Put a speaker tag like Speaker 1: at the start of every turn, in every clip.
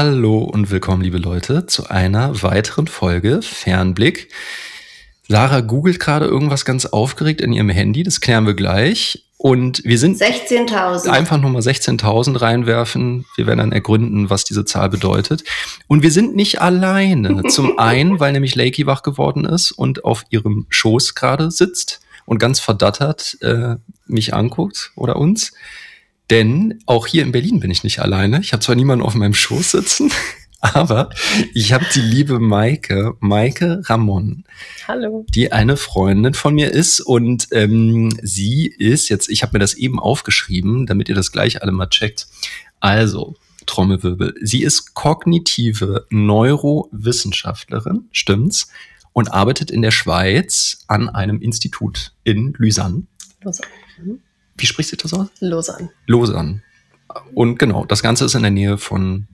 Speaker 1: Hallo und willkommen, liebe Leute, zu einer weiteren Folge Fernblick. Sarah googelt gerade irgendwas ganz aufgeregt in ihrem Handy, das klären wir gleich. Und wir sind
Speaker 2: 16.000.
Speaker 1: Einfach nochmal 16.000 reinwerfen. Wir werden dann ergründen, was diese Zahl bedeutet. Und wir sind nicht alleine. Zum einen, weil nämlich Lakey wach geworden ist und auf ihrem Schoß gerade sitzt und ganz verdattert äh, mich anguckt oder uns. Denn auch hier in Berlin bin ich nicht alleine. Ich habe zwar niemanden auf meinem Schoß sitzen, aber ich habe die liebe Maike, Maike Ramon.
Speaker 3: Hallo.
Speaker 1: Die eine Freundin von mir ist und ähm, sie ist jetzt, ich habe mir das eben aufgeschrieben, damit ihr das gleich alle mal checkt. Also, Trommelwirbel. Sie ist kognitive Neurowissenschaftlerin, stimmt's? Und arbeitet in der Schweiz an einem Institut in Lysanne.
Speaker 3: Lausanne. Mhm.
Speaker 1: Wie spricht sich das aus?
Speaker 3: Lausanne.
Speaker 1: Lausanne. Und genau, das Ganze ist in der Nähe von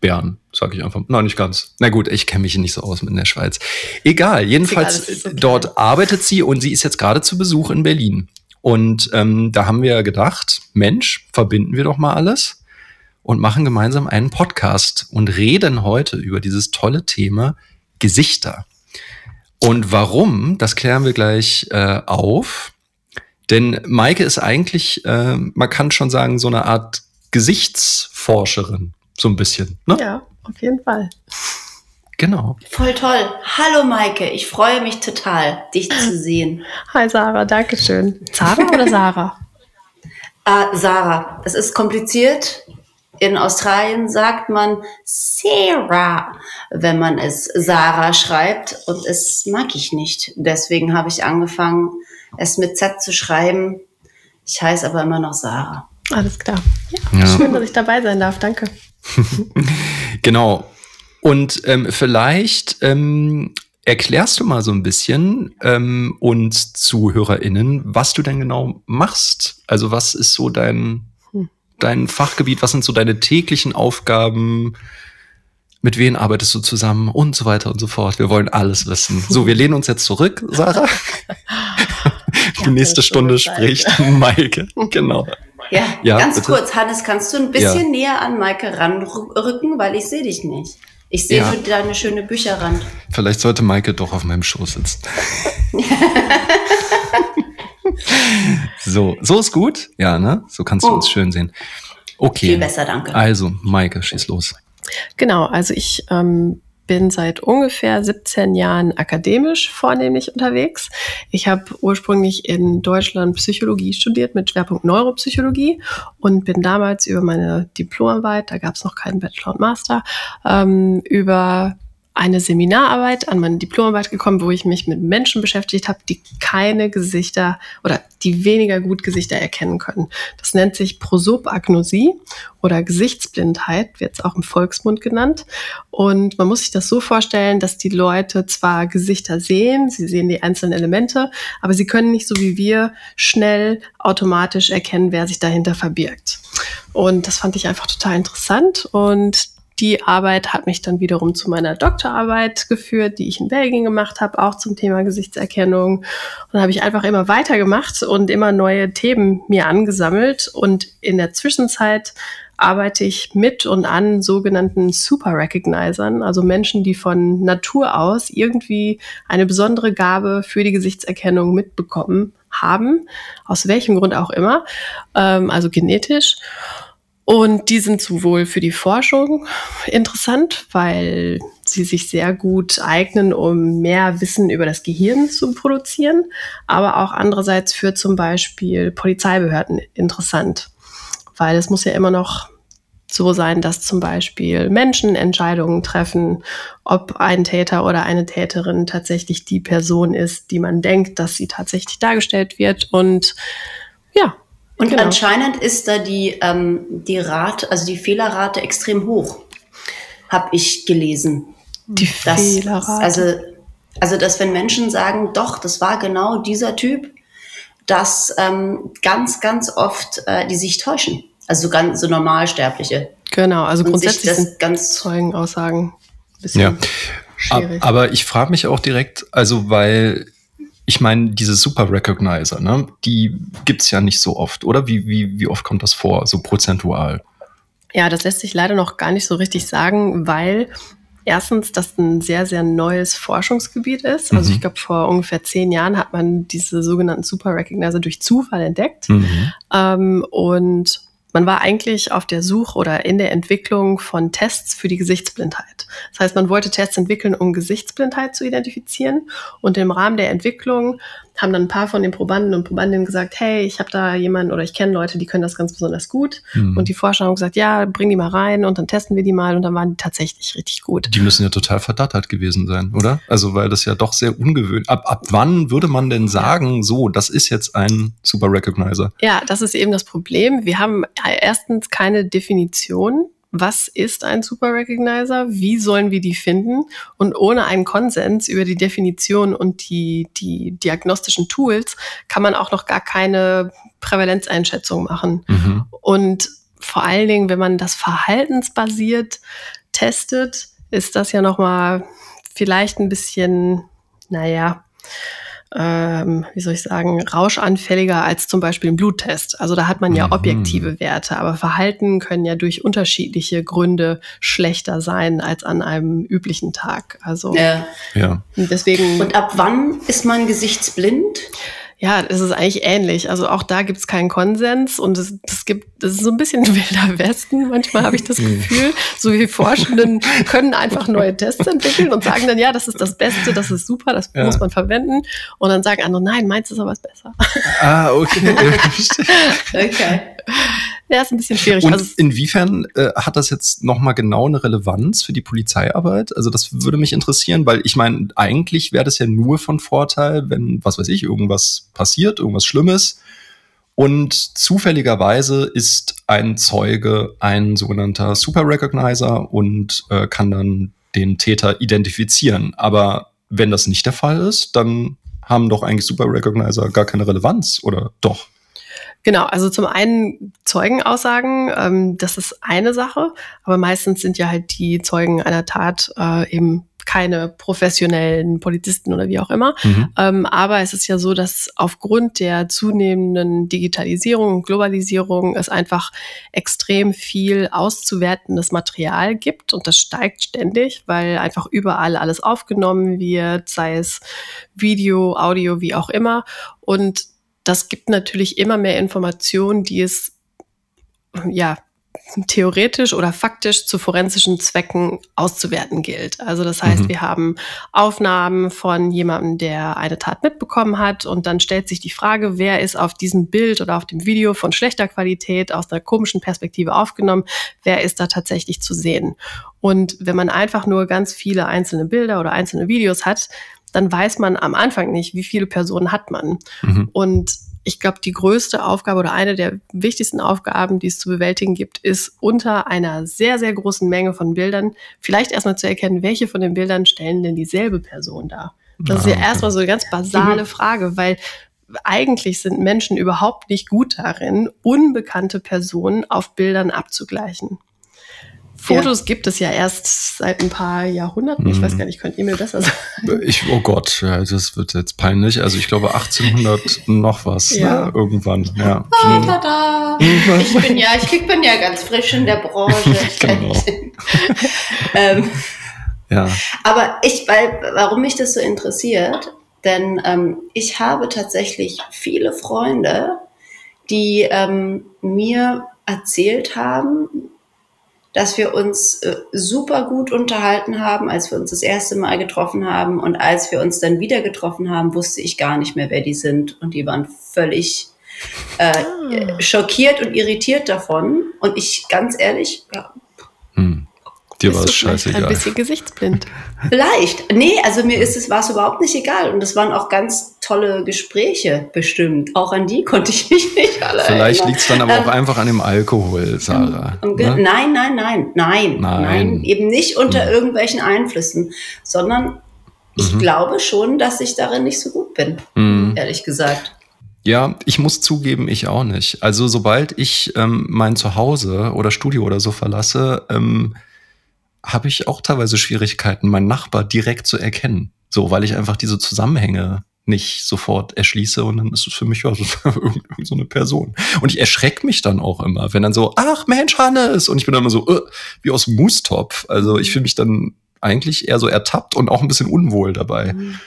Speaker 1: Bern, sage ich einfach. Nein, nicht ganz. Na gut, ich kenne mich nicht so aus mit der Schweiz. Egal, jedenfalls
Speaker 3: Egal, okay.
Speaker 1: dort arbeitet sie und sie ist jetzt gerade zu Besuch in Berlin. Und ähm, da haben wir gedacht, Mensch, verbinden wir doch mal alles und machen gemeinsam einen Podcast und reden heute über dieses tolle Thema Gesichter. Und warum, das klären wir gleich äh, auf. Denn Maike ist eigentlich, äh, man kann schon sagen, so eine Art Gesichtsforscherin. So ein bisschen. Ne?
Speaker 3: Ja, auf jeden Fall.
Speaker 1: Genau.
Speaker 2: Voll toll. Hallo Maike, ich freue mich total, dich zu sehen.
Speaker 3: Hi Sarah, danke schön. Sarah oder Sarah?
Speaker 2: Äh, Sarah, es ist kompliziert. In Australien sagt man Sarah, wenn man es Sarah schreibt. Und es mag ich nicht. Deswegen habe ich angefangen, es mit Z zu schreiben. Ich heiße aber immer noch Sarah.
Speaker 3: Alles klar. Ja,
Speaker 1: Ja.
Speaker 3: schön, dass ich dabei sein darf. Danke.
Speaker 1: Genau. Und ähm, vielleicht ähm, erklärst du mal so ein bisschen ähm, uns ZuhörerInnen, was du denn genau machst. Also was ist so dein. Dein Fachgebiet, was sind so deine täglichen Aufgaben, mit wem arbeitest du zusammen und so weiter und so fort. Wir wollen alles wissen. So, wir lehnen uns jetzt zurück, Sarah. Die
Speaker 3: Ja,
Speaker 1: nächste Stunde spricht Maike. Genau.
Speaker 2: Ja,
Speaker 1: Ja,
Speaker 2: ganz
Speaker 1: bitte.
Speaker 2: kurz, Hannes, kannst du ein bisschen näher an Maike ranrücken, weil ich sehe dich nicht. Ich sehe
Speaker 1: Ja.
Speaker 2: nur deine schöne Bücherrand.
Speaker 1: Vielleicht sollte Maike doch auf meinem Schoß sitzen. so, so ist gut. Ja, ne? So kannst du
Speaker 2: Oh.
Speaker 1: uns schön sehen. Okay.
Speaker 2: Viel besser, danke.
Speaker 1: Also, Maike, schieß los.
Speaker 3: Genau, also ich ähm, bin seit ungefähr 17 Jahren akademisch vornehmlich unterwegs. Ich habe ursprünglich in Deutschland Psychologie studiert mit Schwerpunkt Neuropsychologie und bin damals über meine Diplomarbeit, da gab es noch keinen Bachelor und Master, ähm, über eine Seminararbeit an meine Diplomarbeit gekommen, wo ich mich mit Menschen beschäftigt habe, die keine Gesichter oder die weniger gut Gesichter erkennen können. Das nennt sich Prosopagnosie oder Gesichtsblindheit, wird es auch im Volksmund genannt. Und man muss sich das so vorstellen, dass die Leute zwar Gesichter sehen, sie sehen die einzelnen Elemente, aber sie können nicht so wie wir schnell automatisch erkennen, wer sich dahinter verbirgt. Und das fand ich einfach total interessant und die Arbeit hat mich dann wiederum zu meiner Doktorarbeit geführt, die ich in Belgien gemacht habe, auch zum Thema Gesichtserkennung. Und dann habe ich einfach immer weitergemacht und immer neue Themen mir angesammelt. Und in der Zwischenzeit arbeite ich mit und an sogenannten Super Recognizern, also Menschen, die von Natur aus irgendwie eine besondere Gabe für die Gesichtserkennung mitbekommen haben, aus welchem Grund auch immer, ähm, also genetisch. Und die sind sowohl für die Forschung interessant, weil sie sich sehr gut eignen, um mehr Wissen über das Gehirn zu produzieren, aber auch andererseits für zum Beispiel Polizeibehörden interessant, weil es muss ja immer noch so sein, dass zum Beispiel Menschen Entscheidungen treffen, ob ein Täter oder eine Täterin tatsächlich die Person ist, die man denkt, dass sie tatsächlich dargestellt wird. Und ja,
Speaker 2: Und
Speaker 3: Genau.
Speaker 2: anscheinend ist da die, ähm, die Rate, also die Fehlerrate extrem hoch, habe ich gelesen.
Speaker 3: die
Speaker 2: Das,
Speaker 3: Fehlerrate.
Speaker 2: also, also, dass wenn Menschen sagen, doch, das war genau dieser Typ, dass ähm, ganz, ganz oft äh, die sich täuschen. Also so ganz so Normalsterbliche.
Speaker 3: Genau, also
Speaker 2: Und
Speaker 3: grundsätzlich
Speaker 2: das
Speaker 3: sind
Speaker 2: ganz
Speaker 3: Zeugenaussagen ein bisschen
Speaker 1: Ja.
Speaker 3: Schwierig.
Speaker 1: aber ich frage mich auch direkt, also weil ich meine, diese Super Recognizer, ne, die gibt's ja nicht so oft, oder? Wie, wie, wie oft kommt das vor, so prozentual?
Speaker 3: Ja, das lässt sich leider noch gar nicht so richtig sagen, weil erstens das ein sehr, sehr neues Forschungsgebiet ist. Also
Speaker 1: Mhm.
Speaker 3: ich glaube, vor ungefähr zehn Jahren hat man diese sogenannten Super Recognizer durch Zufall entdeckt.
Speaker 1: Mhm.
Speaker 3: Ähm, und man war eigentlich auf der Suche oder in der Entwicklung von Tests für die Gesichtsblindheit. Das heißt, man wollte Tests entwickeln, um Gesichtsblindheit zu identifizieren. Und im Rahmen der Entwicklung haben dann ein paar von den Probanden und Probandinnen gesagt, hey, ich habe da jemanden oder ich kenne Leute, die können das ganz besonders gut.
Speaker 1: Mhm.
Speaker 3: Und die Forscher haben gesagt, ja, bring die mal rein und dann testen wir die mal und dann waren die tatsächlich richtig gut.
Speaker 1: Die müssen ja total verdattert gewesen sein, oder? Also, weil das ja doch sehr ungewöhnlich. Ab, ab wann würde man denn sagen, so, das ist jetzt ein Super Recognizer?
Speaker 3: Ja, das ist eben das Problem. Wir haben erstens keine Definition. Was ist ein Super Recognizer? Wie sollen wir die finden? Und ohne einen Konsens über die Definition und die, die diagnostischen Tools kann man auch noch gar keine Prävalenzeinschätzung machen.
Speaker 1: Mhm.
Speaker 3: Und vor allen Dingen, wenn man das verhaltensbasiert testet, ist das ja nochmal vielleicht ein bisschen, naja, ähm, wie soll ich sagen, rauschanfälliger als zum Beispiel ein Bluttest. Also da hat man ja
Speaker 1: Mhm.
Speaker 3: objektive Werte, aber Verhalten können ja durch unterschiedliche Gründe schlechter sein als an einem üblichen Tag. Also
Speaker 2: Ja.
Speaker 1: Ja.
Speaker 3: deswegen.
Speaker 2: Und ab wann ist man gesichtsblind?
Speaker 3: Ja, es ist eigentlich ähnlich. Also auch da gibt es keinen Konsens und es, es gibt, das ist so ein bisschen wilder Westen. Manchmal habe ich das Gefühl, so wie Forschenden können einfach neue Tests entwickeln und sagen dann, ja, das ist das Beste, das ist super, das
Speaker 1: Ja.
Speaker 3: muss man verwenden. Und dann sagen andere, nein, meins ist aber was besser.
Speaker 1: Ah, okay.
Speaker 2: Okay.
Speaker 3: Ja, ist ein bisschen schwierig.
Speaker 1: Und
Speaker 3: Also,
Speaker 1: inwiefern äh, hat das jetzt nochmal genau eine Relevanz für die Polizeiarbeit? Also das würde mich interessieren, weil ich meine, eigentlich wäre das ja nur von Vorteil, wenn, was weiß ich, irgendwas passiert, irgendwas Schlimmes. Und zufälligerweise ist ein Zeuge ein sogenannter Super Recognizer und äh, kann dann den Täter identifizieren. Aber wenn das nicht der Fall ist, dann haben doch eigentlich Super Recognizer gar keine Relevanz, oder doch?
Speaker 3: Genau, also zum einen Zeugenaussagen, ähm, das ist eine Sache, aber meistens sind ja halt die Zeugen einer Tat äh, eben keine professionellen Polizisten oder wie auch immer.
Speaker 1: Mhm.
Speaker 3: Ähm, aber es ist ja so, dass aufgrund der zunehmenden Digitalisierung und Globalisierung es einfach extrem viel auszuwertendes Material gibt und das steigt ständig, weil einfach überall alles aufgenommen wird, sei es Video, Audio, wie auch immer. Und das gibt natürlich immer mehr Informationen, die es ja theoretisch oder faktisch zu forensischen Zwecken auszuwerten gilt. Also das heißt,
Speaker 1: Mhm.
Speaker 3: wir haben Aufnahmen von jemandem, der eine Tat mitbekommen hat und dann stellt sich die Frage, wer ist auf diesem Bild oder auf dem Video von schlechter Qualität aus einer komischen Perspektive aufgenommen, wer ist da tatsächlich zu sehen. Und wenn man einfach nur ganz viele einzelne Bilder oder einzelne Videos hat, dann weiß man am Anfang nicht, wie viele Personen hat man.
Speaker 1: Mhm.
Speaker 3: Und ich glaube, die größte Aufgabe oder eine der wichtigsten Aufgaben, die es zu bewältigen gibt, ist unter einer sehr, sehr großen Menge von Bildern vielleicht erstmal zu erkennen, welche von den Bildern stellen denn dieselbe Person dar. Das ist
Speaker 1: Ah,
Speaker 3: ja
Speaker 1: okay.
Speaker 3: erstmal so eine ganz basale Frage, weil eigentlich sind Menschen überhaupt nicht gut darin, unbekannte Personen auf Bildern abzugleichen. Fotos gibt es ja erst seit ein paar Jahrhunderten. Ich
Speaker 1: Mhm.
Speaker 3: weiß gar nicht, könnt ihr mir besser sagen?
Speaker 1: Ich, oh Gott, ja, das wird jetzt peinlich. Also ich glaube 1800 noch was,
Speaker 3: Ja.
Speaker 1: ne? irgendwann. Ja.
Speaker 2: Ah, tada. Ich bin ja, ich bin ja ganz frisch in der Branche.
Speaker 1: Genau.
Speaker 2: ähm,
Speaker 1: ja.
Speaker 2: aber ich, weil, warum mich das so interessiert, denn ähm, ich habe tatsächlich viele Freunde, die ähm, mir erzählt haben, dass wir uns äh, super gut unterhalten haben, als wir uns das erste Mal getroffen haben. Und als wir uns dann wieder getroffen haben, wusste ich gar nicht mehr, wer die sind. Und die waren völlig äh, schockiert und irritiert davon. Und ich, ganz ehrlich, ja,
Speaker 1: Hm. Dir war es scheißegal.
Speaker 3: Ein bisschen gesichtsblind.
Speaker 2: Vielleicht. Nee, also mir ist es, war es überhaupt nicht egal. Und es waren auch ganz tolle Gespräche bestimmt. Auch an die konnte ich mich nicht alle
Speaker 1: Vielleicht liegt es dann aber auch
Speaker 2: Ähm,
Speaker 1: einfach an dem Alkohol, Sarah.
Speaker 2: Und ge-
Speaker 1: ne?
Speaker 2: Nein, nein, nein, nein,
Speaker 1: Nein.
Speaker 2: nein, Eben nicht unter
Speaker 1: Mhm.
Speaker 2: irgendwelchen Einflüssen, sondern ich
Speaker 1: Mhm.
Speaker 2: glaube schon, dass ich darin nicht so gut bin,
Speaker 1: Hm.
Speaker 2: ehrlich gesagt.
Speaker 1: Ja, ich muss zugeben, ich auch nicht. Also sobald ich ähm, mein Zuhause oder Studio oder so verlasse, ähm, habe ich auch teilweise Schwierigkeiten, meinen Nachbar direkt zu erkennen. So, weil ich einfach diese Zusammenhänge nicht sofort erschließe und dann ist es für mich ja so, so eine Person. Und ich erschrecke mich dann auch immer, wenn dann so, ach Mensch, Hannes! Und ich bin dann immer so, äh, wie aus dem Moostopf. Also ich fühle mich dann eigentlich eher so ertappt und auch ein bisschen unwohl dabei.
Speaker 2: Mhm.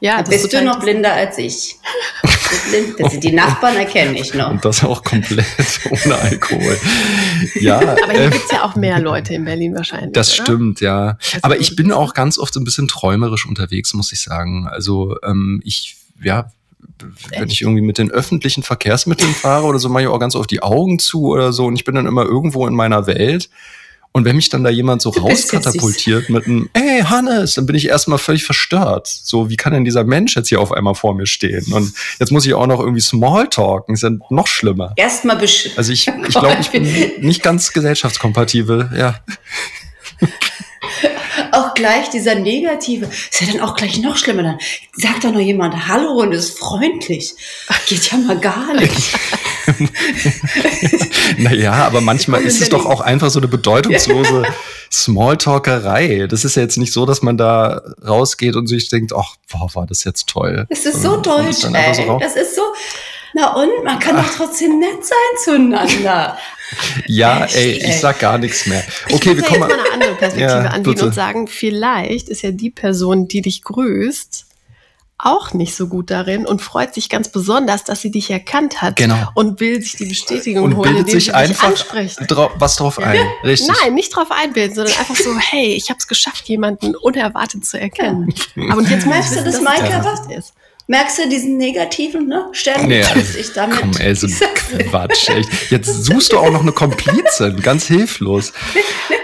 Speaker 2: Ja, da bist du noch blinder als ich. blind, die Nachbarn erkenne ich noch.
Speaker 1: Und das auch komplett ohne Alkohol. Ja.
Speaker 3: Aber hier äh, gibt's ja auch mehr Leute in Berlin wahrscheinlich.
Speaker 1: Das oder? stimmt, ja. Also Aber ich bin auch ganz oft so ein bisschen träumerisch unterwegs, muss ich sagen. Also ähm, ich, ja, wenn Echt? ich irgendwie mit den öffentlichen Verkehrsmitteln fahre oder so, mache ich auch ganz oft die Augen zu oder so und ich bin dann immer irgendwo in meiner Welt und wenn mich dann da jemand so rauskatapultiert mit einem, ey Hannes, dann bin ich erstmal völlig verstört. So, wie kann denn dieser Mensch jetzt hier auf einmal vor mir stehen? Und jetzt muss ich auch noch irgendwie Smalltalken, ist ja noch schlimmer.
Speaker 2: Erstmal besch
Speaker 1: Also ich, ich glaube, ich bin nicht ganz gesellschaftskompatibel, ja.
Speaker 2: gleich dieser negative, ist ja dann auch gleich noch schlimmer. Dann sagt doch noch jemand Hallo und ist freundlich. Geht ja mal gar nicht.
Speaker 1: naja, aber manchmal ist es doch auch einfach so eine bedeutungslose Smalltalkerei. Das ist ja jetzt nicht so, dass man da rausgeht und sich denkt, ach, boah, war das jetzt toll.
Speaker 2: Das ist so deutsch, ey. So das ist so, na und, man kann doch trotzdem nett sein zueinander.
Speaker 1: Ja, Echt, ey, ich sag gar nichts mehr.
Speaker 3: Okay, wir kommen mal eine andere Perspektive ja, anbieten und sagen, vielleicht ist ja die Person, die dich grüßt, auch nicht so gut darin und freut sich ganz besonders, dass sie dich erkannt hat
Speaker 1: genau.
Speaker 3: und will sich die Bestätigung
Speaker 1: und
Speaker 3: holen,
Speaker 1: indem sich sie einfach Dra was drauf ein. Richtig.
Speaker 3: Nein, nicht drauf einbilden, sondern einfach so, hey, ich habe es geschafft, jemanden unerwartet zu erkennen. Aber und jetzt
Speaker 2: merkst du das, Maike, was ist. Merkst du diesen negativen, ne? Stern
Speaker 1: nee, ich damit. Komm, ey, so Quatsch. Echt. Jetzt suchst du auch noch eine Komplizin, ganz hilflos.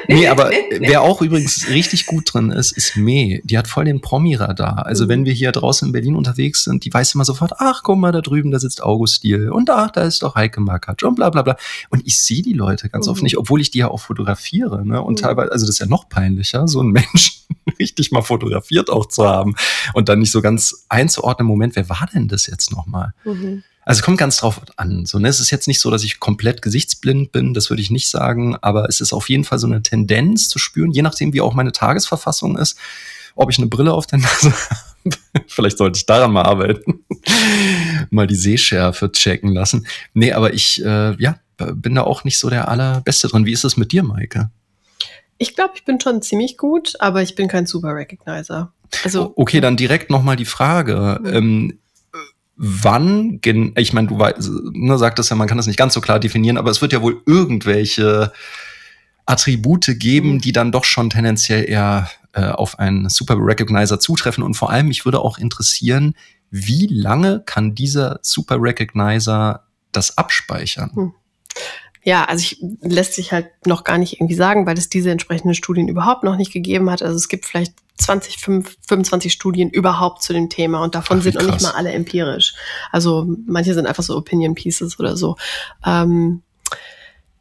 Speaker 1: Nee, aber wer auch übrigens richtig gut drin ist, ist Me. Die hat voll den Promi-Radar. Also mhm. wenn wir hier draußen in Berlin unterwegs sind, die weiß immer sofort, ach, guck mal, da drüben, da sitzt August Diel. Und ach, da ist doch Heike Makatsch und bla bla bla. Und ich sehe die Leute ganz mhm. oft nicht, obwohl ich die ja auch fotografiere. Ne? Und mhm. teilweise, also das ist ja noch peinlicher, so einen Menschen richtig mal fotografiert auch zu haben und dann nicht so ganz einzuordnen, Moment, wer war denn das jetzt nochmal? Mhm. Also es kommt ganz drauf an. So, ne? Es ist jetzt nicht so, dass ich komplett gesichtsblind bin, das würde ich nicht sagen, aber es ist auf jeden Fall so eine Tendenz zu spüren, je nachdem, wie auch meine Tagesverfassung ist, ob ich eine Brille auf der Nase habe. Vielleicht sollte ich daran mal arbeiten. mal die Sehschärfe checken lassen. Nee, aber ich, äh, ja, bin da auch nicht so der allerbeste drin. Wie ist es mit dir, Maike?
Speaker 3: Ich glaube, ich bin schon ziemlich gut, aber ich bin kein Super Recognizer.
Speaker 1: Also, okay, dann direkt nochmal die Frage. Mhm. Ähm, wann, ich meine, du weißt, ne, sagtest ja, man kann das nicht ganz so klar definieren, aber es wird ja wohl irgendwelche Attribute geben, mhm. die dann doch schon tendenziell eher äh, auf einen Super Recognizer zutreffen. Und vor allem, mich würde auch interessieren, wie lange kann dieser Super Recognizer das abspeichern? Hm.
Speaker 3: Ja, also ich, lässt sich halt noch gar nicht irgendwie sagen, weil es diese entsprechenden Studien überhaupt noch nicht gegeben hat. Also es gibt vielleicht 20, 25 Studien überhaupt zu dem Thema und davon Ach, sind noch nicht mal alle empirisch. Also manche sind einfach so Opinion Pieces oder so. Ähm,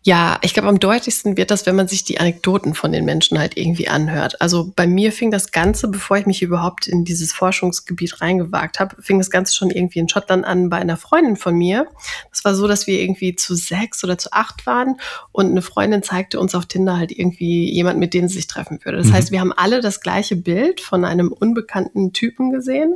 Speaker 3: ja, ich glaube, am deutlichsten wird das, wenn man sich die Anekdoten von den Menschen halt irgendwie anhört. Also bei mir fing das Ganze, bevor ich mich überhaupt in dieses Forschungsgebiet reingewagt habe, fing das Ganze schon irgendwie in Schottland an bei einer Freundin von mir. Das war so, dass wir irgendwie zu sechs oder zu acht waren und eine Freundin zeigte uns auf Tinder halt irgendwie jemand, mit dem sie sich treffen würde. Das mhm. heißt, wir haben alle das gleiche Bild von einem unbekannten Typen gesehen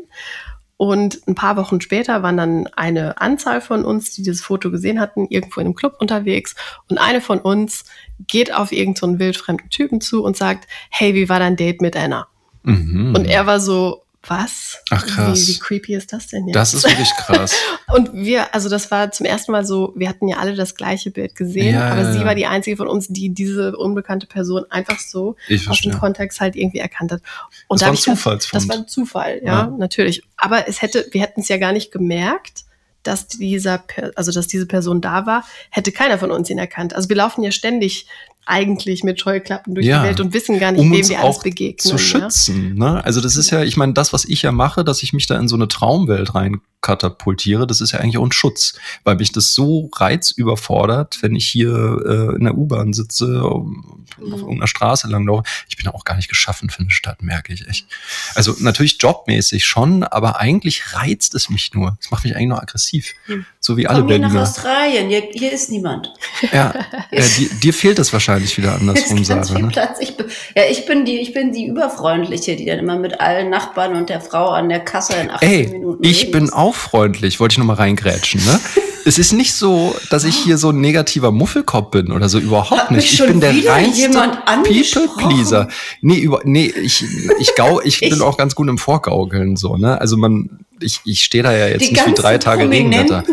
Speaker 3: und ein paar Wochen später waren dann eine Anzahl von uns, die dieses Foto gesehen hatten, irgendwo in einem Club unterwegs. Und eine von uns geht auf irgendeinen so wildfremden Typen zu und sagt, hey, wie war dein Date mit Anna? Mhm. Und er war so, was?
Speaker 1: Ach krass.
Speaker 3: Wie, wie creepy ist das denn jetzt?
Speaker 1: Das ist wirklich krass.
Speaker 3: und wir, also das war zum ersten Mal so, wir hatten ja alle das gleiche Bild gesehen, ja, aber ja, sie war die einzige von uns, die diese unbekannte Person einfach so aus dem Kontext halt irgendwie erkannt hat. Und
Speaker 1: das
Speaker 3: da
Speaker 1: war ein Zufallsfund.
Speaker 3: Das war ein Zufall, ja, ja, natürlich. Aber es hätte, wir hätten es ja gar nicht gemerkt, dass dieser, also dass diese Person da war, hätte keiner von uns ihn erkannt. Also wir laufen ja ständig eigentlich mit Scheuklappen durch ja, die Welt und wissen gar nicht,
Speaker 1: um
Speaker 3: wem wir alles
Speaker 1: begegnen. Zu schützen. Ja? Ne? Also das ist ja, ich meine, das, was ich ja mache, dass ich mich da in so eine Traumwelt rein katapultiere, das ist ja eigentlich auch ein Schutz, weil mich das so reizüberfordert, wenn ich hier äh, in der U-Bahn sitze, um, mhm. auf irgendeiner Straße langlaufe. Ich bin auch gar nicht geschaffen für eine Stadt, merke ich echt. Also natürlich jobmäßig schon, aber eigentlich reizt es mich nur. Es macht mich eigentlich nur aggressiv. Mhm. So wie alle
Speaker 2: Komm hier nach Australien, hier, hier ist niemand.
Speaker 1: Ja, ja dir, dir, fehlt es wahrscheinlich wieder andersrum, Sarah. Ne?
Speaker 2: Platz. Ich bin, ja, ich bin die, ich bin die überfreundliche, die dann immer mit allen Nachbarn und der Frau an der Kasse in 18
Speaker 1: Ey,
Speaker 2: Minuten.
Speaker 1: Ich bin auch freundlich, wollte ich nochmal reingrätschen, ne? es ist nicht so, dass ich hier so ein negativer Muffelkopf bin oder so, überhaupt nicht. Ich bin der reinste
Speaker 2: People
Speaker 1: Pleaser. Nee, über, nee, ich, ich, gau, ich, ich bin auch ganz gut im Vorgaukeln, so, ne? Also man, ich, ich stehe da ja jetzt nicht wie drei Tage Regenwetter.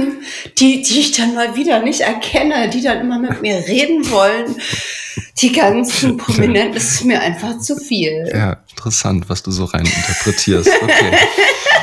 Speaker 2: Die, die ich dann mal wieder nicht erkenne, die dann immer mit mir reden wollen. Die ganzen Prominenten, das ist mir einfach zu viel.
Speaker 1: Ja, interessant, was du so rein interpretierst. Okay.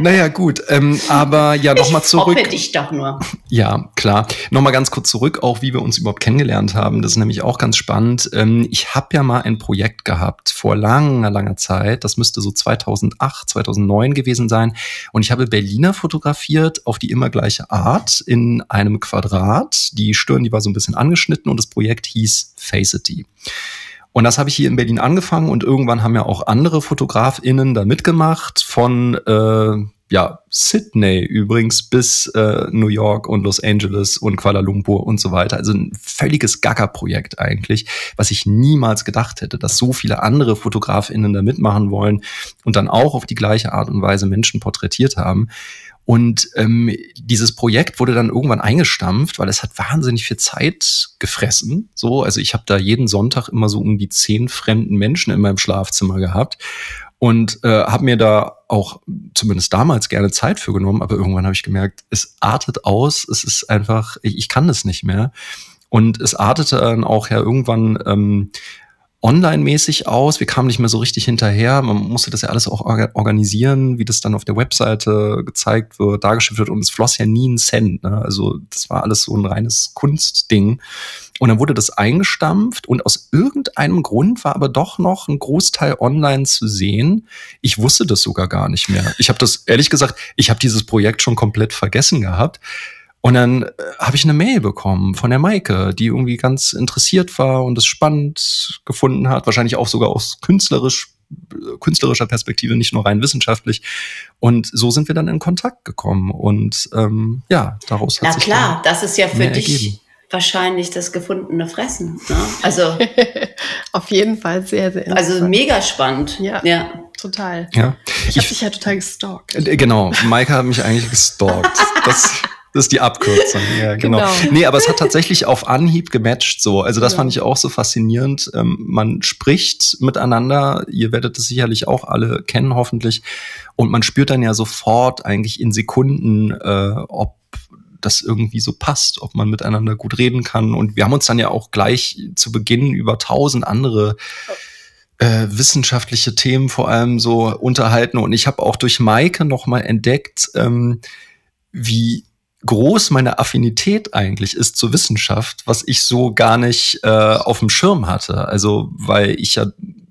Speaker 1: Naja, gut. Ähm, aber ja, nochmal zurück.
Speaker 2: Ich dich doch nur.
Speaker 1: Ja, klar. Nochmal ganz kurz zurück, auch wie wir uns überhaupt kennengelernt haben. Das ist nämlich auch ganz spannend. Ähm, ich habe ja mal ein Projekt gehabt vor langer, langer Zeit. Das müsste so 2008, 2009 gewesen sein. Und ich habe Berliner fotografiert auf die immer gleiche Art in einem Quadrat. Die Stirn, die war so ein bisschen angeschnitten und das Projekt hieß Facity. Und das habe ich hier in Berlin angefangen und irgendwann haben ja auch andere FotografInnen da mitgemacht, von äh, ja, Sydney übrigens bis äh, New York und Los Angeles und Kuala Lumpur und so weiter. Also ein völliges Gaga-Projekt eigentlich, was ich niemals gedacht hätte, dass so viele andere FotografInnen da mitmachen wollen und dann auch auf die gleiche Art und Weise Menschen porträtiert haben. Und ähm, dieses Projekt wurde dann irgendwann eingestampft, weil es hat wahnsinnig viel Zeit gefressen. So, also ich habe da jeden Sonntag immer so um die zehn fremden Menschen in meinem Schlafzimmer gehabt und äh, habe mir da auch zumindest damals gerne Zeit für genommen. Aber irgendwann habe ich gemerkt, es artet aus. Es ist einfach, ich, ich kann das nicht mehr. Und es artete dann auch ja irgendwann ähm, online-mäßig aus. Wir kamen nicht mehr so richtig hinterher. Man musste das ja alles auch organisieren, wie das dann auf der Webseite gezeigt wird, dargestellt wird. Und es floss ja nie ein Cent. Ne? Also das war alles so ein reines Kunstding. Und dann wurde das eingestampft und aus irgendeinem Grund war aber doch noch ein Großteil online zu sehen. Ich wusste das sogar gar nicht mehr. Ich habe das, ehrlich gesagt, ich habe dieses Projekt schon komplett vergessen gehabt. Und dann äh, habe ich eine Mail bekommen von der Maike, die irgendwie ganz interessiert war und es spannend gefunden hat, wahrscheinlich auch sogar aus künstlerisch äh, künstlerischer Perspektive, nicht nur rein wissenschaftlich. Und so sind wir dann in Kontakt gekommen. Und ähm, ja, daraus hat
Speaker 2: Na
Speaker 1: sich
Speaker 2: klar, das ist ja für dich
Speaker 1: ergeben.
Speaker 2: wahrscheinlich das gefundene Fressen. Ne? Also
Speaker 3: auf jeden Fall sehr, sehr
Speaker 2: interessant. Also mega spannend.
Speaker 3: Ja. ja. Total.
Speaker 1: Ja.
Speaker 3: Ich habe dich ja total gestalkt.
Speaker 1: Äh, genau, Maike hat mich eigentlich gestalkt. Das, das ist die Abkürzung, ja, genau. genau. Nee, aber es hat tatsächlich auf Anhieb gematcht so. Also das genau. fand ich auch so faszinierend. Ähm, man spricht miteinander, ihr werdet es sicherlich auch alle kennen, hoffentlich. Und man spürt dann ja sofort eigentlich in Sekunden, äh, ob das irgendwie so passt, ob man miteinander gut reden kann. Und wir haben uns dann ja auch gleich zu Beginn über tausend andere äh, wissenschaftliche Themen vor allem so unterhalten. Und ich habe auch durch Maike nochmal entdeckt, ähm, wie groß meine Affinität eigentlich ist zur Wissenschaft, was ich so gar nicht äh, auf dem Schirm hatte. Also weil ich ja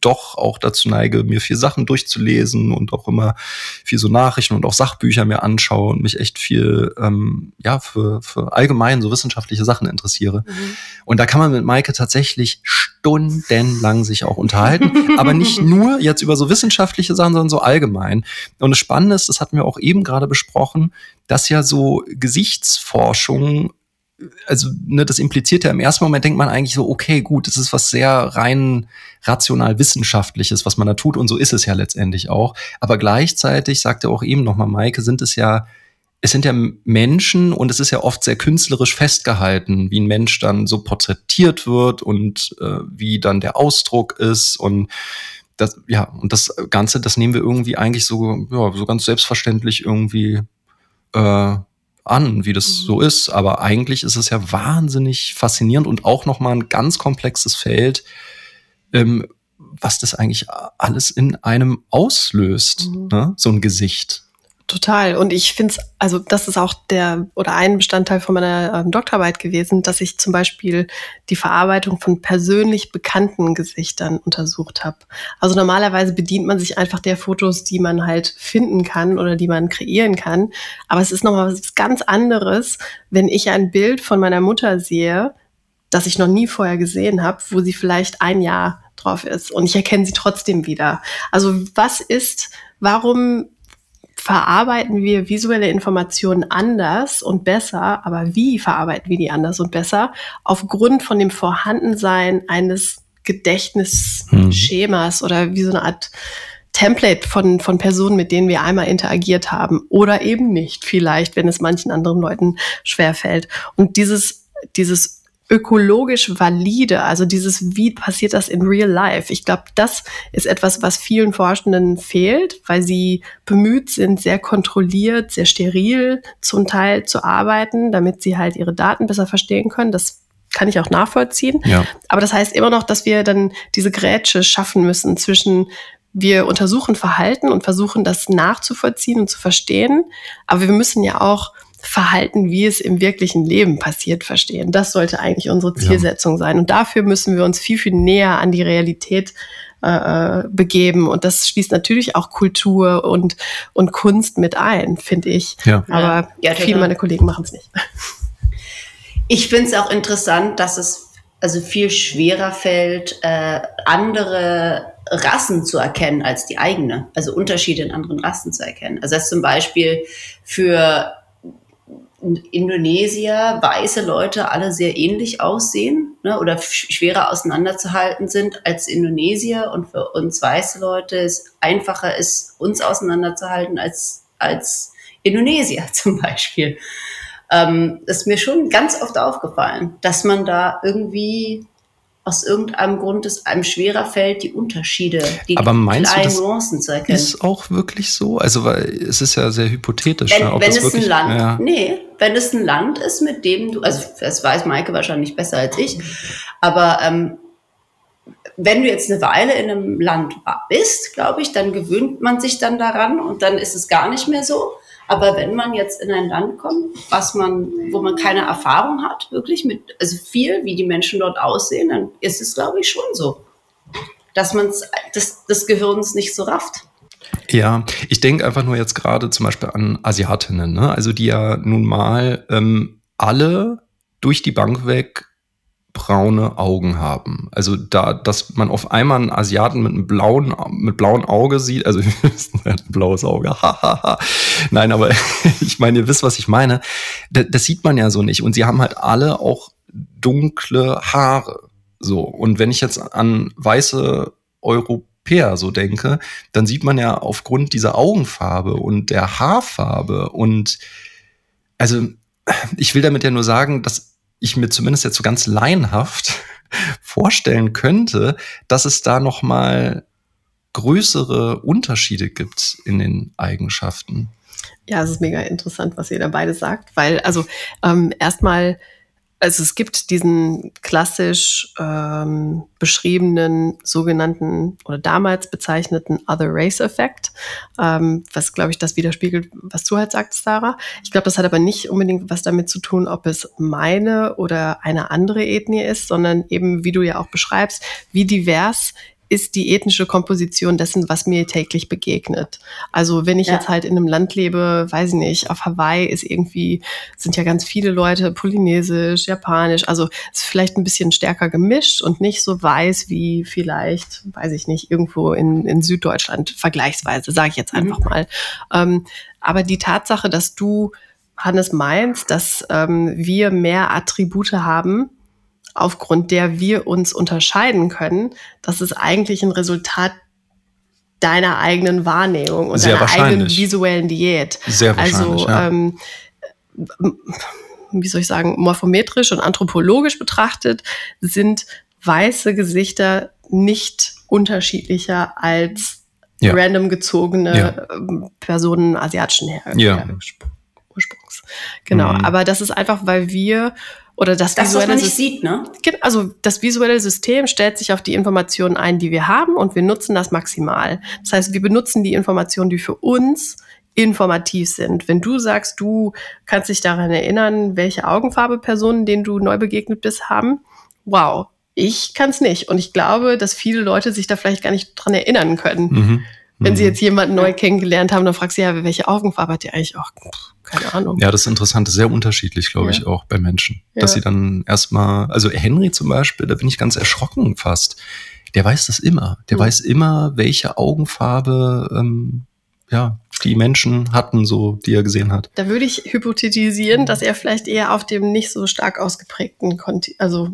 Speaker 1: doch auch dazu neige, mir viel Sachen durchzulesen und auch immer viel so Nachrichten und auch Sachbücher mir anschaue und mich echt viel ähm, ja für, für allgemein so wissenschaftliche Sachen interessiere. Mhm. Und da kann man mit Maike tatsächlich stundenlang sich auch unterhalten, aber nicht nur jetzt über so wissenschaftliche Sachen, sondern so allgemein. Und das Spannende ist, das hatten wir auch eben gerade besprochen, dass ja so Gesichtsforschung also ne, das impliziert ja im ersten Moment denkt man eigentlich so, okay, gut, das ist was sehr rein rational wissenschaftliches, was man da tut und so ist es ja letztendlich auch. Aber gleichzeitig sagte auch eben nochmal Maike, sind es ja es sind ja Menschen und es ist ja oft sehr künstlerisch festgehalten, wie ein Mensch dann so porträtiert wird und äh, wie dann der Ausdruck ist und das ja und das Ganze, das nehmen wir irgendwie eigentlich so ja so ganz selbstverständlich irgendwie äh, an, wie das mhm. so ist. Aber eigentlich ist es ja wahnsinnig faszinierend und auch nochmal ein ganz komplexes Feld, ähm, was das eigentlich alles in einem auslöst, mhm. ne? so ein Gesicht.
Speaker 3: Total. Und ich finde es, also das ist auch der oder ein Bestandteil von meiner ähm, Doktorarbeit gewesen, dass ich zum Beispiel die Verarbeitung von persönlich bekannten Gesichtern untersucht habe. Also normalerweise bedient man sich einfach der Fotos, die man halt finden kann oder die man kreieren kann. Aber es ist nochmal was ganz anderes, wenn ich ein Bild von meiner Mutter sehe, das ich noch nie vorher gesehen habe, wo sie vielleicht ein Jahr drauf ist und ich erkenne sie trotzdem wieder. Also was ist, warum verarbeiten wir visuelle Informationen anders und besser, aber wie verarbeiten wir die anders und besser? Aufgrund von dem Vorhandensein eines Gedächtnisschemas hm. oder wie so eine Art Template von, von Personen, mit denen wir einmal interagiert haben oder eben nicht, vielleicht, wenn es manchen anderen Leuten schwerfällt. Und dieses, dieses ökologisch valide, also dieses, wie passiert das in real life? Ich glaube, das ist etwas, was vielen Forschenden fehlt, weil sie bemüht sind, sehr kontrolliert, sehr steril zum Teil zu arbeiten, damit sie halt ihre Daten besser verstehen können. Das kann ich auch nachvollziehen. Ja. Aber das heißt immer noch, dass wir dann diese Grätsche schaffen müssen zwischen wir untersuchen Verhalten und versuchen das nachzuvollziehen und zu verstehen. Aber wir müssen ja auch Verhalten, wie es im wirklichen Leben passiert, verstehen. Das sollte eigentlich unsere Zielsetzung ja. sein. Und dafür müssen wir uns viel, viel näher an die Realität äh, begeben. Und das schließt natürlich auch Kultur und, und Kunst mit ein, finde ich. Ja. Aber ja, viele meiner Kollegen machen es nicht.
Speaker 2: Ich finde es auch interessant, dass es also viel schwerer fällt, äh, andere Rassen zu erkennen als die eigene, also Unterschiede in anderen Rassen zu erkennen. Also dass zum Beispiel für Indonesier weiße Leute alle sehr ähnlich aussehen ne, oder schwerer auseinanderzuhalten sind als Indonesier und für uns weiße Leute es einfacher ist, uns auseinanderzuhalten als, als Indonesier zum Beispiel. Ähm, ist mir schon ganz oft aufgefallen, dass man da irgendwie aus irgendeinem Grund es einem schwerer fällt, die Unterschiede, die
Speaker 1: Aber meinst kleinen du, Nuancen zu erkennen. Ist auch wirklich so? Also, weil es ist ja sehr hypothetisch.
Speaker 2: Wenn,
Speaker 1: ne,
Speaker 2: wenn es wirklich, ein Land, ja. nee, wenn es ein Land ist, mit dem du, also das weiß Maike wahrscheinlich besser als ich, aber ähm, wenn du jetzt eine Weile in einem Land bist, glaube ich, dann gewöhnt man sich dann daran und dann ist es gar nicht mehr so. Aber wenn man jetzt in ein Land kommt, was man, wo man keine Erfahrung hat, wirklich mit, also viel, wie die Menschen dort aussehen, dann ist es, glaube ich, schon so, dass man das, des Gehirns nicht so rafft.
Speaker 1: Ja, ich denke einfach nur jetzt gerade zum Beispiel an Asiatinnen, ne? also die ja nun mal ähm, alle durch die Bank weg braune Augen haben. Also da, dass man auf einmal einen Asiaten mit einem blauen, mit blauen Auge sieht, also ein blaues Auge, Nein, aber ich meine, ihr wisst, was ich meine. Das, das sieht man ja so nicht. Und sie haben halt alle auch dunkle Haare. So. Und wenn ich jetzt an weiße Europäer so denke, dann sieht man ja aufgrund dieser Augenfarbe und der Haarfarbe und also ich will damit ja nur sagen, dass ich mir zumindest jetzt so ganz laienhaft vorstellen könnte, dass es da noch mal größere Unterschiede gibt in den Eigenschaften.
Speaker 3: Ja, es ist mega interessant, was ihr da beide sagt, weil also ähm, erstmal also es gibt diesen klassisch ähm, beschriebenen sogenannten oder damals bezeichneten Other Race Effekt, ähm, was glaube ich das widerspiegelt, was du halt sagst, Sarah. Ich glaube, das hat aber nicht unbedingt was damit zu tun, ob es meine oder eine andere Ethnie ist, sondern eben, wie du ja auch beschreibst, wie divers ist die ethnische Komposition dessen, was mir täglich begegnet. Also wenn ich ja. jetzt halt in einem Land lebe, weiß ich nicht, auf Hawaii ist irgendwie, sind ja ganz viele Leute polynesisch, japanisch, also ist vielleicht ein bisschen stärker gemischt und nicht so weiß wie vielleicht, weiß ich nicht, irgendwo in, in Süddeutschland vergleichsweise, sage ich jetzt mhm. einfach mhm. mal. Ähm, aber die Tatsache, dass du, Hannes, meinst, dass ähm, wir mehr Attribute haben, aufgrund der wir uns unterscheiden können, das ist eigentlich ein Resultat deiner eigenen Wahrnehmung und Sehr deiner eigenen visuellen Diät.
Speaker 1: Sehr wahrscheinlich. Also, ja. ähm,
Speaker 3: wie soll ich sagen, morphometrisch und anthropologisch betrachtet sind weiße Gesichter nicht unterschiedlicher als ja. random gezogene ja. Ähm, Personen asiatischen Her ja. Ursprungs. Genau, mhm. aber das ist einfach, weil wir oder das,
Speaker 2: das visuelle was man nicht sieht, ne?
Speaker 3: Also das visuelle System stellt sich auf die Informationen ein, die wir haben und wir nutzen das maximal. Das heißt, wir benutzen die Informationen, die für uns informativ sind. Wenn du sagst, du kannst dich daran erinnern, welche Augenfarbe Personen, denen du neu begegnet bist, haben, wow, ich kann es nicht. Und ich glaube, dass viele Leute sich da vielleicht gar nicht dran erinnern können. Mhm. Wenn sie mhm. jetzt jemanden neu kennengelernt haben, dann fragst du ja, welche Augenfarbe hat die eigentlich auch? Keine Ahnung.
Speaker 1: Ja, das ist interessant. Sehr unterschiedlich, glaube ja. ich, auch bei Menschen. Ja. Dass sie dann erstmal, also Henry zum Beispiel, da bin ich ganz erschrocken fast. Der weiß das immer. Der mhm. weiß immer, welche Augenfarbe ähm, ja, die Menschen hatten, so die er gesehen hat.
Speaker 3: Da würde ich hypothetisieren, dass er vielleicht eher auf dem nicht so stark ausgeprägten, Konti also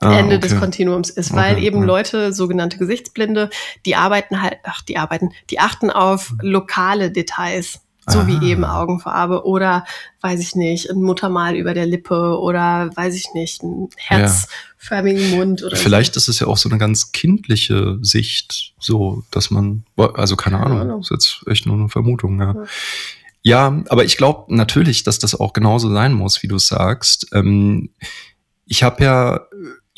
Speaker 1: Ah,
Speaker 3: Ende
Speaker 1: okay.
Speaker 3: des Kontinuums ist, weil
Speaker 1: Okay,
Speaker 3: eben
Speaker 1: ja.
Speaker 3: Leute, sogenannte Gesichtsblinde, die arbeiten halt, ach, die arbeiten, die achten auf lokale Details, so
Speaker 1: Ah.
Speaker 3: wie eben Augenfarbe oder, weiß ich nicht, ein Muttermal über der Lippe oder, weiß ich nicht, einen herzförmigen Mund oder
Speaker 1: Vielleicht ist es ja auch so eine ganz kindliche Sicht, so, dass man, also keine Ahnung,
Speaker 3: Ahnung.
Speaker 1: ist jetzt echt nur eine Vermutung, ja.
Speaker 3: Ja.
Speaker 1: Ja, aber ich glaube natürlich, dass das auch genauso sein muss, wie du es sagst. Ähm, ich habe ja,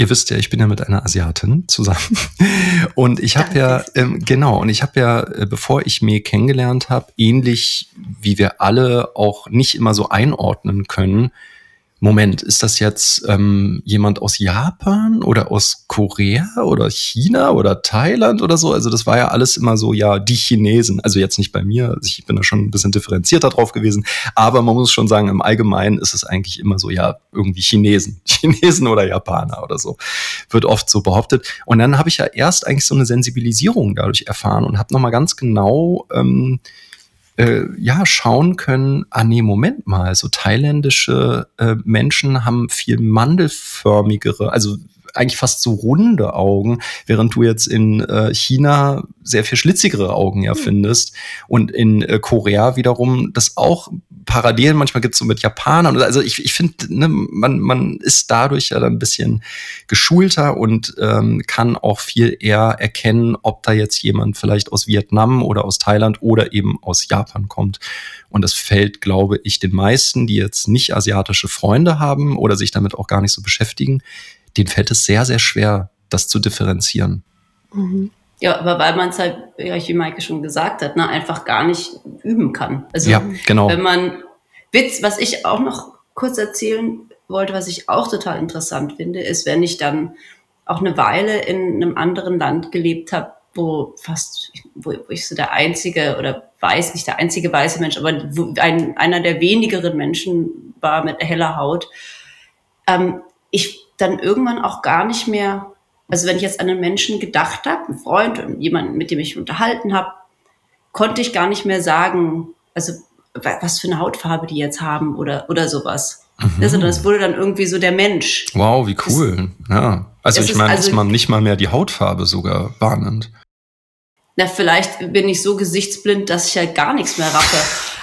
Speaker 1: ihr wisst ja, ich bin ja mit einer Asiatin zusammen. Und ich habe ja, ähm, genau, und ich habe ja, äh, bevor ich Me kennengelernt habe, ähnlich wie wir alle auch nicht immer so einordnen können, Moment, ist das jetzt ähm, jemand aus Japan oder aus Korea oder China oder Thailand oder so? Also das war ja alles immer so, ja, die Chinesen. Also jetzt nicht bei mir, also ich bin da schon ein bisschen differenzierter drauf gewesen, aber man muss schon sagen, im Allgemeinen ist es eigentlich immer so, ja, irgendwie Chinesen, Chinesen oder Japaner oder so. Wird oft so behauptet. Und dann habe ich ja erst eigentlich so eine Sensibilisierung dadurch erfahren und habe nochmal ganz genau ähm, äh, ja, schauen können, ah nee, Moment mal, so thailändische äh, Menschen haben viel mandelförmigere, also eigentlich fast so runde Augen, während du jetzt in äh, China sehr viel schlitzigere Augen ja findest und in äh, Korea wiederum das auch Parallelen manchmal gibt so mit Japanern. Also ich, ich finde, ne, man, man ist dadurch ja dann ein bisschen geschulter und ähm, kann auch viel eher erkennen, ob da jetzt jemand vielleicht aus Vietnam oder aus Thailand oder eben aus Japan kommt. Und das fällt, glaube ich, den meisten, die jetzt nicht asiatische Freunde haben oder sich damit auch gar nicht so beschäftigen, denen fällt es sehr, sehr schwer, das zu differenzieren.
Speaker 3: Mhm.
Speaker 2: Ja, aber weil man es halt, ja, wie Maike schon gesagt hat, ne, einfach gar nicht üben kann. Also
Speaker 1: ja, genau.
Speaker 2: wenn man Witz, was ich auch noch kurz erzählen wollte, was ich auch total interessant finde, ist, wenn ich dann auch eine Weile in einem anderen Land gelebt habe, wo fast, wo, ich so der einzige oder weiß nicht der einzige weiße Mensch, aber ein, einer der wenigeren Menschen war mit heller Haut, ähm, ich dann irgendwann auch gar nicht mehr, also wenn ich jetzt an einen Menschen gedacht habe, einen Freund und jemanden, mit dem ich unterhalten habe, konnte ich gar nicht mehr sagen, also wa- was für eine Hautfarbe die jetzt haben oder, oder sowas.
Speaker 1: Mhm.
Speaker 2: Also das wurde dann irgendwie so der Mensch.
Speaker 1: Wow, wie cool. ja. Also ich meine,
Speaker 2: also-
Speaker 1: dass man nicht mal mehr die Hautfarbe sogar wahrnimmt.
Speaker 2: Na, vielleicht bin ich so gesichtsblind, dass ich halt gar nichts mehr raffe.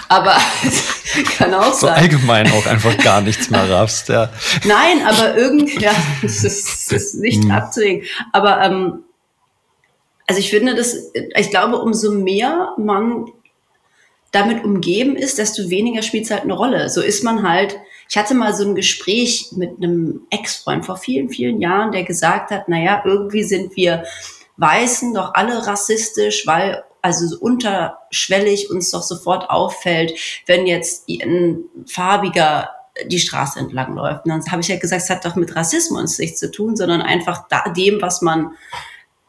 Speaker 2: Aber kann auch
Speaker 1: So
Speaker 2: sein.
Speaker 1: allgemein auch einfach gar nichts mehr raffst. Ja.
Speaker 2: Nein, aber irgendwie, ja, das ist, das ist nicht
Speaker 1: Hm.
Speaker 2: abzulegen. Aber ähm, also ich finde, das, ich glaube, umso mehr man damit umgeben ist, desto weniger spielt es halt eine Rolle. So ist man halt. Ich hatte mal so ein Gespräch mit einem Ex-Freund vor vielen, vielen Jahren, der gesagt hat, naja, irgendwie sind wir Weißen doch alle rassistisch, weil also so unterschwellig uns doch sofort auffällt, wenn jetzt ein farbiger die Straße entlang läuft. Und dann habe ich ja gesagt, es hat doch mit Rassismus nichts zu tun, sondern einfach da, dem, was man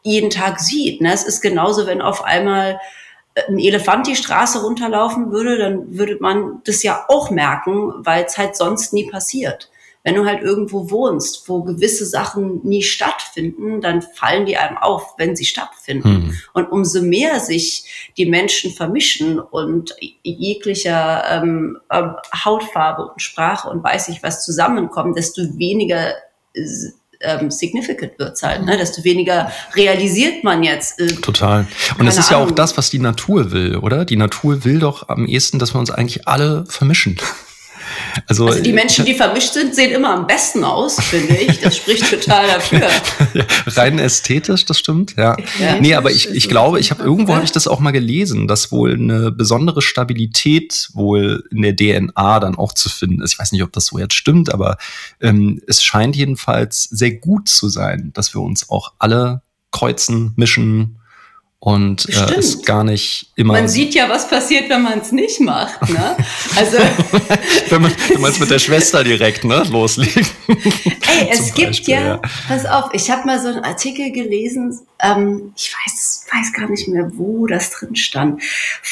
Speaker 2: jeden Tag sieht. Ne? Es ist genauso, wenn auf einmal ein Elefant die Straße runterlaufen würde, dann würde man das ja auch merken, weil es halt sonst nie passiert. Wenn du halt irgendwo wohnst, wo gewisse Sachen nie stattfinden, dann fallen die einem auf, wenn sie stattfinden.
Speaker 1: Hm.
Speaker 2: Und umso mehr sich die Menschen vermischen und jeglicher ähm, ähm, Hautfarbe und Sprache und weiß ich was zusammenkommen, desto weniger äh, ähm, significant wird's halt, ne? desto weniger realisiert man jetzt. Äh,
Speaker 1: Total. Und das ist ja auch
Speaker 2: Ahnung.
Speaker 1: das, was die Natur will, oder? Die Natur will doch am ehesten, dass wir uns eigentlich alle vermischen. Also,
Speaker 2: also die Menschen, die vermischt sind, sehen immer am besten aus, finde ich. Das spricht total dafür.
Speaker 1: ja, rein ästhetisch, das stimmt, ja.
Speaker 2: Ja.
Speaker 1: Nee, aber ich, ich glaube, ich habe irgendwo
Speaker 2: Ja.
Speaker 1: habe ich das auch mal gelesen, dass wohl eine besondere Stabilität wohl in der DNA dann auch zu finden ist. Ich weiß nicht, ob das so jetzt stimmt, aber ähm, es scheint jedenfalls sehr gut zu sein, dass wir uns auch alle kreuzen, mischen und äh, es gar nicht immer.
Speaker 2: Man sieht ja, was passiert, wenn man es nicht macht. Ne? Also,
Speaker 1: wenn man es mit der Schwester direkt ne, loslegt.
Speaker 2: ey, es
Speaker 1: Zum
Speaker 2: gibt
Speaker 1: Beispiel,
Speaker 2: ja,
Speaker 1: ja.
Speaker 2: pass auf, ich habe mal so einen Artikel gelesen, ähm, ich weiß, weiß gar nicht mehr, wo das drin stand.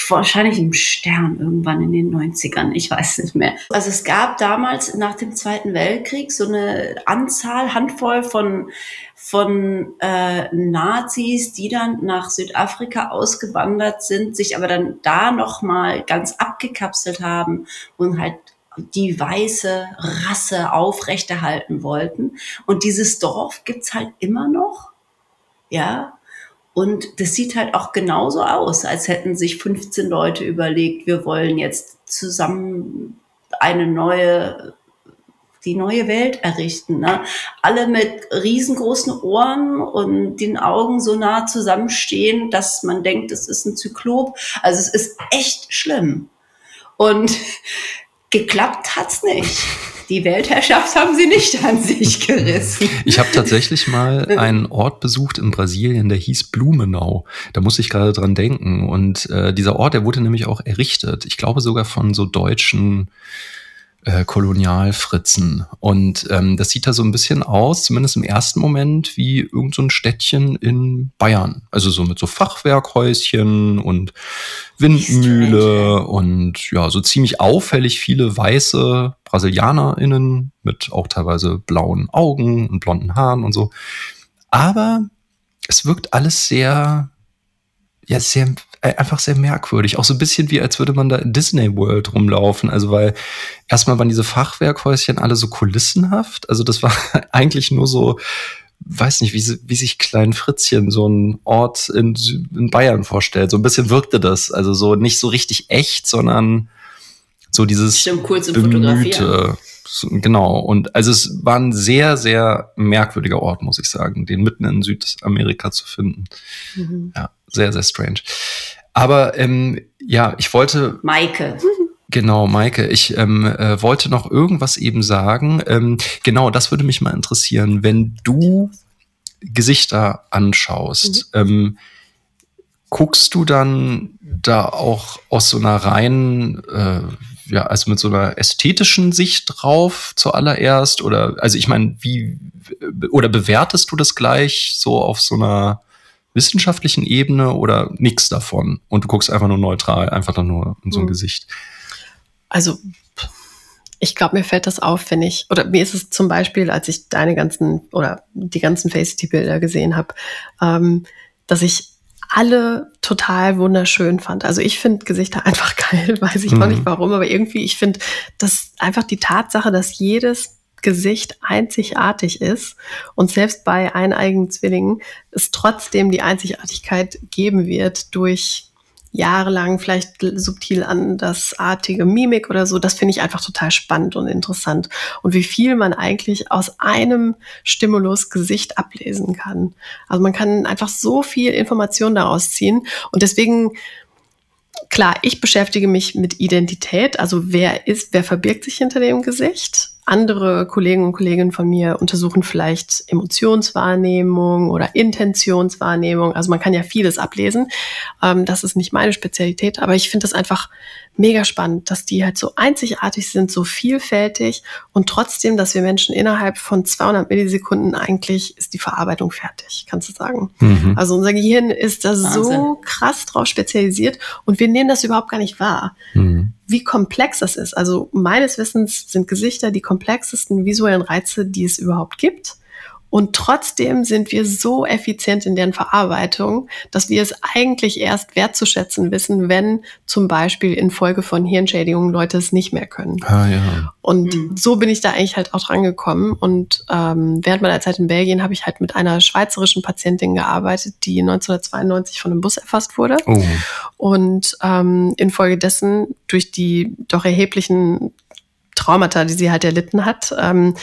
Speaker 2: Wahrscheinlich im Stern irgendwann in den 90ern, ich weiß nicht mehr. Also es gab damals nach dem Zweiten Weltkrieg so eine Anzahl, Handvoll von von äh, Nazis, die dann nach Südafrika ausgewandert sind, sich aber dann da noch mal ganz abgekapselt haben und halt die weiße Rasse aufrechterhalten wollten. Und dieses Dorf gibt's halt immer noch. Ja. Und das sieht halt auch genauso aus, als hätten sich 15 Leute überlegt, wir wollen jetzt zusammen eine neue die neue Welt errichten. Ne? Alle mit riesengroßen Ohren und den Augen so nah zusammenstehen, dass man denkt, es ist ein Zyklop. Also es ist echt schlimm. Und geklappt hat's nicht. Die Weltherrschaft haben sie nicht an sich gerissen.
Speaker 1: Ich habe tatsächlich mal einen Ort besucht in Brasilien, der hieß Blumenau. Da muss ich gerade dran denken. Und äh, dieser Ort, der wurde nämlich auch errichtet. Ich glaube sogar von so deutschen äh, Kolonialfritzen. Und ähm, das sieht da so ein bisschen aus, zumindest im ersten Moment, wie irgendein so Städtchen in Bayern. Also so mit so Fachwerkhäuschen und Windmühle und ja, so ziemlich auffällig viele weiße BrasilianerInnen mit auch teilweise blauen Augen und blonden Haaren und so. Aber es wirkt alles sehr, ja, sehr äh, einfach sehr merkwürdig. Auch so ein bisschen wie, als würde man da in Disney World rumlaufen. Also, weil erstmal waren diese Fachwerkhäuschen alle so kulissenhaft. Also, das war eigentlich nur so, weiß nicht, wie, wie sich Klein Fritzchen so ein Ort in, in Bayern vorstellt. So ein bisschen wirkte das. Also, so nicht so richtig echt, sondern so dieses
Speaker 2: Stimmt, zum Bemühte.
Speaker 1: Genau. Und also es war ein sehr, sehr merkwürdiger Ort, muss ich sagen, den mitten in Südamerika zu finden. Mhm. Ja, sehr, sehr strange. Aber ähm, ja, ich wollte.
Speaker 2: Maike.
Speaker 1: Genau, Maike. Ich ähm, äh, wollte noch irgendwas eben sagen. Ähm, genau, das würde mich mal interessieren. Wenn du Gesichter anschaust, mhm. ähm, guckst du dann da auch aus so einer reinen, äh, ja, also mit so einer ästhetischen Sicht drauf zuallererst? Oder, also ich meine, wie, oder bewertest du das gleich so auf so einer wissenschaftlichen Ebene oder nichts davon? Und du guckst einfach nur neutral, einfach nur in so ein mhm. Gesicht.
Speaker 3: Also, ich glaube, mir fällt das auf, wenn ich, oder mir ist es zum Beispiel, als ich deine ganzen oder die ganzen Facetty-Bilder gesehen habe, ähm, dass ich alle total wunderschön fand. Also ich finde Gesichter einfach geil, weiß ich mhm. auch nicht warum, aber irgendwie, ich finde, dass einfach die Tatsache, dass jedes Gesicht einzigartig ist und selbst bei eineigen Zwillingen es trotzdem die Einzigartigkeit geben wird durch jahrelang vielleicht subtil andersartige Mimik oder so, das finde ich einfach total spannend und interessant. Und wie viel man eigentlich aus einem Stimulus Gesicht ablesen kann. Also man kann einfach so viel Information daraus ziehen. Und deswegen klar, ich beschäftige mich mit Identität, also wer ist, wer verbirgt sich hinter dem Gesicht. Andere Kollegen und Kolleginnen von mir untersuchen vielleicht Emotionswahrnehmung oder Intentionswahrnehmung. Also man kann ja vieles ablesen. Ähm, das ist nicht meine Spezialität, aber ich finde das einfach mega spannend, dass die halt so einzigartig sind, so vielfältig und trotzdem, dass wir Menschen innerhalb von 200 Millisekunden eigentlich ist die Verarbeitung fertig, kannst du sagen. Mhm. Also unser Gehirn ist da Wahnsinn. so krass drauf spezialisiert und wir nehmen das überhaupt gar nicht wahr. Mhm. Wie komplex das ist. Also meines Wissens sind Gesichter die komplexesten visuellen Reize, die es überhaupt gibt. Und trotzdem sind wir so effizient in deren Verarbeitung, dass wir es eigentlich erst wertzuschätzen wissen, wenn zum Beispiel infolge von Hirnschädigungen Leute es nicht mehr können.
Speaker 1: Ah, ja.
Speaker 3: Und mhm. so bin ich da eigentlich halt auch dran gekommen. Und ähm, während meiner Zeit in Belgien habe ich halt mit einer schweizerischen Patientin gearbeitet, die 1992 von einem Bus erfasst wurde. Oh. Und ähm, infolgedessen durch die doch erheblichen Traumata, die sie halt erlitten hat, ähm,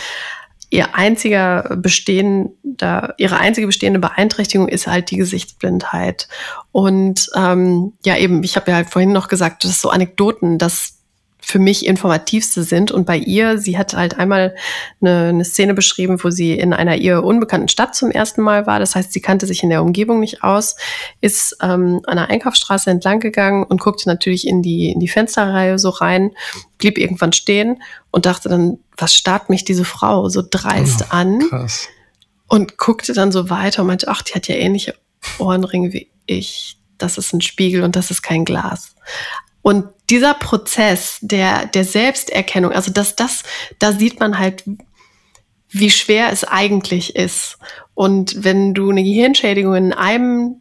Speaker 3: ihr einziger bestehender, ihre einzige bestehende Beeinträchtigung ist halt die Gesichtsblindheit. Und ähm, ja, eben, ich habe ja halt vorhin noch gesagt, das ist so Anekdoten, dass für mich informativste sind. Und bei ihr, sie hat halt einmal eine, eine, Szene beschrieben, wo sie in einer ihr unbekannten Stadt zum ersten Mal war. Das heißt, sie kannte sich in der Umgebung nicht aus, ist ähm, an der Einkaufsstraße entlang gegangen und guckte natürlich in die, in die Fensterreihe so rein, blieb irgendwann stehen und dachte dann, was starrt mich diese Frau so dreist oh, an? Krass. Und guckte dann so weiter und meinte, ach, die hat ja ähnliche Ohrenring wie ich. Das ist ein Spiegel und das ist kein Glas. Und dieser Prozess der, der Selbsterkennung, also dass das, da sieht man halt, wie schwer es eigentlich ist. Und wenn du eine Gehirnschädigung in einem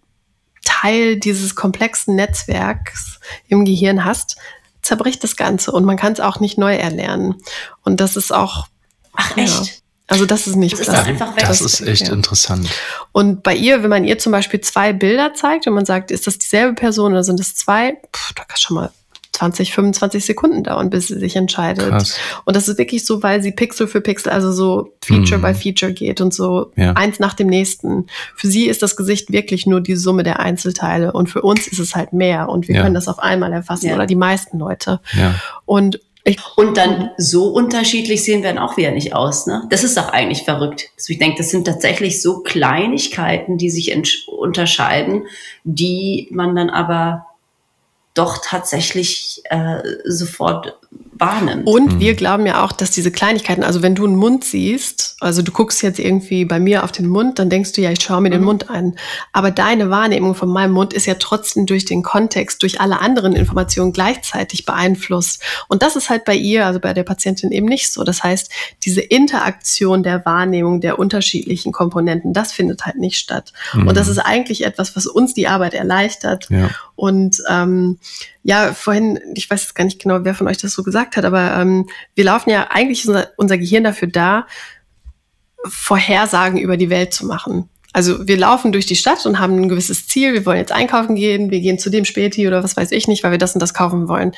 Speaker 3: Teil dieses komplexen Netzwerks im Gehirn hast, zerbricht das Ganze und man kann es auch nicht neu erlernen. Und das ist auch.
Speaker 2: Ach, echt? Ja,
Speaker 3: also das ist nicht
Speaker 1: das ist einfach weg. Das ist echt ja. interessant.
Speaker 3: Und bei ihr, wenn man ihr zum Beispiel zwei Bilder zeigt und man sagt, ist das dieselbe Person oder sind es zwei, pff, da kann schon mal 20, 25 Sekunden dauern, bis sie sich entscheidet. Krass. Und das ist wirklich so, weil sie Pixel für Pixel, also so Feature mhm. by Feature geht und so ja. eins nach dem nächsten. Für sie ist das Gesicht wirklich nur die Summe der Einzelteile und für uns ist es halt mehr und wir ja. können das auf einmal erfassen ja. oder die meisten Leute. Und
Speaker 2: ich, und dann so unterschiedlich sehen wir dann auch wieder nicht aus. Ne? Das ist doch eigentlich verrückt. Also ich denke, das sind tatsächlich so Kleinigkeiten, die sich unterscheiden, die man dann aber doch tatsächlich äh, sofort wahrnimmt.
Speaker 3: Und mhm. wir glauben ja auch, dass diese Kleinigkeiten, also wenn du einen Mund siehst, also du guckst jetzt irgendwie bei mir auf den Mund, dann denkst du ja, ich schaue mir mhm. den Mund an. Aber deine Wahrnehmung von meinem Mund ist ja trotzdem durch den Kontext, durch alle anderen Informationen gleichzeitig beeinflusst. Und das ist halt bei ihr, also bei der Patientin eben nicht so. Das heißt, diese Interaktion der Wahrnehmung der unterschiedlichen Komponenten, das findet halt nicht statt. Mhm. Und das ist eigentlich etwas, was uns die Arbeit erleichtert. Ja. Und ähm, ja, vorhin, ich weiß jetzt gar nicht genau, wer von euch das so gesagt hat, aber ähm, wir laufen ja eigentlich unser, unser Gehirn dafür da, Vorhersagen über die Welt zu machen. Also wir laufen durch die Stadt und haben ein gewisses Ziel. Wir wollen jetzt einkaufen gehen, wir gehen zu dem Späti oder was weiß ich nicht, weil wir das und das kaufen wollen.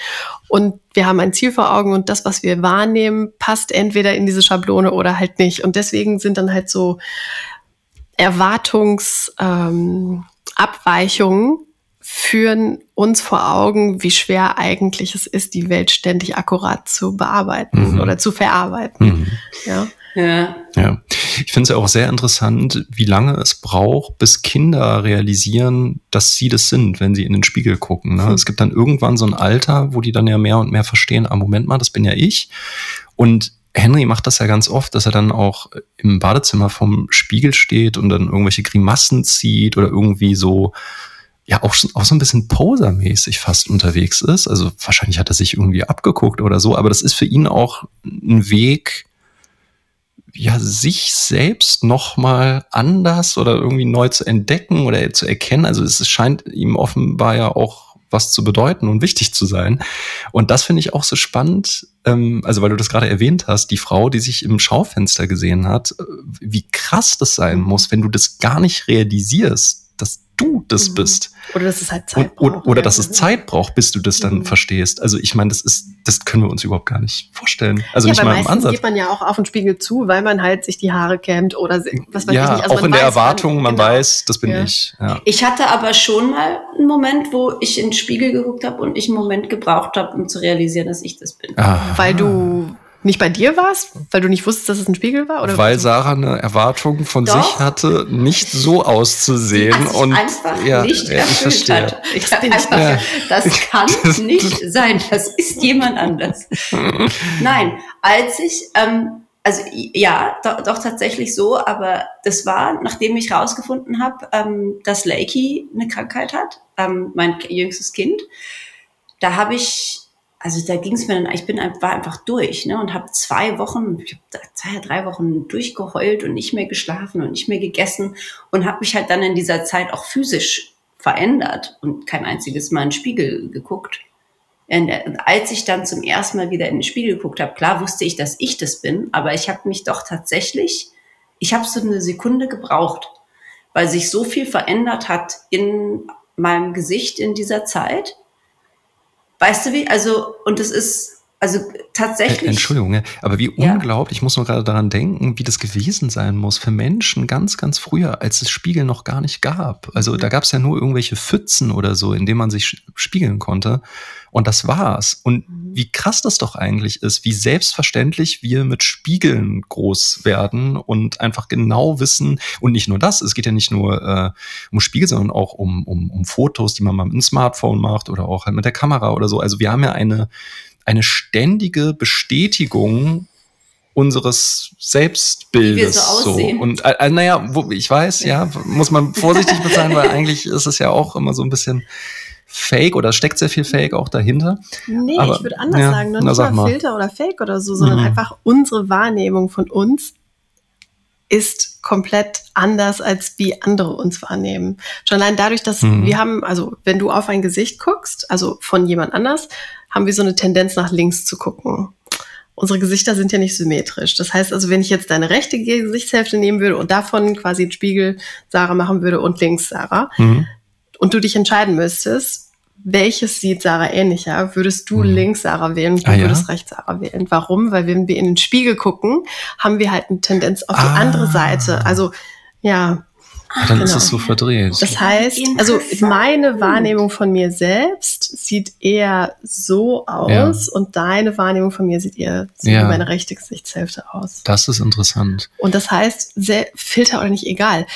Speaker 3: Und wir haben ein Ziel vor Augen und das, was wir wahrnehmen, passt entweder in diese Schablone oder halt nicht. Und deswegen sind dann halt so Erwartungsabweichungen ähm, führen uns vor Augen, wie schwer eigentlich es ist, die Welt ständig akkurat zu bearbeiten mhm. oder zu verarbeiten. Mhm.
Speaker 1: Ja. Ja. ja. Ich finde es ja auch sehr interessant, wie lange es braucht, bis Kinder realisieren, dass sie das sind, wenn sie in den Spiegel gucken. Ne? Mhm. Es gibt dann irgendwann so ein Alter, wo die dann ja mehr und mehr verstehen, ah, Moment mal, das bin ja ich. Und Henry macht das ja ganz oft, dass er dann auch im Badezimmer vom Spiegel steht und dann irgendwelche Grimassen zieht oder irgendwie so ja auch, auch so ein bisschen posermäßig fast unterwegs ist. Also wahrscheinlich hat er sich irgendwie abgeguckt oder so, aber das ist für ihn auch ein Weg, ja, sich selbst nochmal anders oder irgendwie neu zu entdecken oder zu erkennen. Also es scheint ihm offenbar ja auch was zu bedeuten und wichtig zu sein. Und das finde ich auch so spannend, ähm, also weil du das gerade erwähnt hast, die Frau, die sich im Schaufenster gesehen hat, äh, wie krass das sein muss, wenn du das gar nicht realisierst, dass du das mhm. bist.
Speaker 3: Oder dass es halt Zeit
Speaker 1: und, braucht. Oder, dass es Zeit braucht, bis du das dann mhm. verstehst. Also ich meine, das ist, das können wir uns überhaupt gar nicht vorstellen. Also
Speaker 3: ja,
Speaker 1: nicht mal
Speaker 3: im Ansatz. geht man ja auch auf den Spiegel zu, weil man halt sich die Haare kämmt oder was weiß
Speaker 1: ja,
Speaker 3: ich nicht.
Speaker 1: Also auch in der Erwartung, man, genau. weiß, das bin ja. ich. Ja.
Speaker 2: Ich hatte aber schon mal einen Moment, wo ich in den Spiegel geguckt habe und ich einen Moment gebraucht habe, um zu realisieren, dass ich das bin.
Speaker 3: Aha. Weil du nicht bei dir warst, weil du nicht wusstest, dass es ein Spiegel war? Oder
Speaker 1: weil Sarah eine Erwartung von Doch. sich hatte, nicht so auszusehen
Speaker 2: Die und
Speaker 1: einfach
Speaker 2: ja, nicht ja, ich verstehe. Hat. Ich habe einfach ja. das kann nicht sein. Das ist jemand anders. Nein, als ich ähm, also ja, doch, doch, tatsächlich so, aber das war, nachdem ich rausgefunden habe, ähm, dass Lakey eine Krankheit hat, ähm, mein jüngstes Kind. Da habe ich also da ging es mir dann, ich bin war einfach durch, ne, und habe zwei Wochen, ich habe zwei, drei Wochen durchgeheult und nicht mehr geschlafen und nicht mehr gegessen und habe mich halt dann in dieser Zeit auch physisch verändert und kein einziges Mal in den Spiegel geguckt. Und als ich dann zum ersten Mal wieder in den Spiegel geguckt habe, klar wusste ich, dass ich das bin, aber ich habe mich doch tatsächlich, ich habe so eine Sekunde gebraucht, weil sich so viel verändert hat in meinem Gesicht in dieser Zeit Weißt du wie? Also, und es ist, also tatsächlich.
Speaker 1: Entschuldigung, aber wie ja. unglaublich, ich muss nur gerade daran denken, wie das gewesen sein muss für Menschen ganz, ganz früher, als es Spiegel noch gar nicht gab. Also mhm. da gab es ja nur irgendwelche Pfützen oder so, in denen man sich spiegeln konnte. Und das war's. Und mhm. wie krass das doch eigentlich ist, wie selbstverständlich wir mit Spiegeln groß werden und einfach genau wissen, und nicht nur das, es geht ja nicht nur äh, um Spiegel, sondern auch um, um, um Fotos, die man mal mit dem Smartphone macht oder auch halt mit der Kamera oder so. Also wir haben ja eine, eine ständige Bestätigung unseres Selbstbildes.
Speaker 2: Wie wir so aussehen.
Speaker 1: Und äh, äh, naja, wo, ich weiß, ja, muss man vorsichtig mit sein, weil eigentlich ist es ja auch immer so ein bisschen Fake oder steckt sehr viel Fake auch dahinter.
Speaker 3: Nee,
Speaker 1: Aber,
Speaker 3: ich würde anders
Speaker 1: ja,
Speaker 3: sagen, noch
Speaker 1: na,
Speaker 3: nicht
Speaker 1: sag
Speaker 3: mal
Speaker 1: mal.
Speaker 3: Filter oder Fake oder so, sondern
Speaker 1: Mhm.
Speaker 3: einfach unsere Wahrnehmung von uns ist komplett anders, als wie andere uns wahrnehmen. Schon allein dadurch, dass
Speaker 1: Mhm.
Speaker 3: wir haben, also wenn du auf ein Gesicht guckst, also von jemand anders, haben wir so eine Tendenz nach links zu gucken. Unsere Gesichter sind ja nicht symmetrisch. Das heißt also, wenn ich jetzt deine rechte Gesichtshälfte nehmen würde und davon quasi einen Spiegel Sarah machen würde und links Sarah,
Speaker 1: Mhm.
Speaker 3: und du dich entscheiden müsstest, welches sieht Sarah ähnlicher, würdest du
Speaker 1: Mhm.
Speaker 3: links Sarah wählen du
Speaker 1: Ah, ja?
Speaker 3: würdest rechts Sarah wählen. Warum? Weil wenn wir in den Spiegel gucken, haben wir halt eine Tendenz auf die
Speaker 1: Ah.
Speaker 3: andere Seite. Also ja,
Speaker 1: Dann ist
Speaker 3: genau.
Speaker 1: es so verdreht.
Speaker 3: das heißt, also meine Wahrnehmung von mir selbst sieht eher so aus und deine Wahrnehmung von mir sieht eher so
Speaker 1: Ja.
Speaker 3: wie meine rechte Gesichtshälfte aus.
Speaker 1: das ist interessant.
Speaker 3: Und das heißt, sehr, Filter oder nicht egal.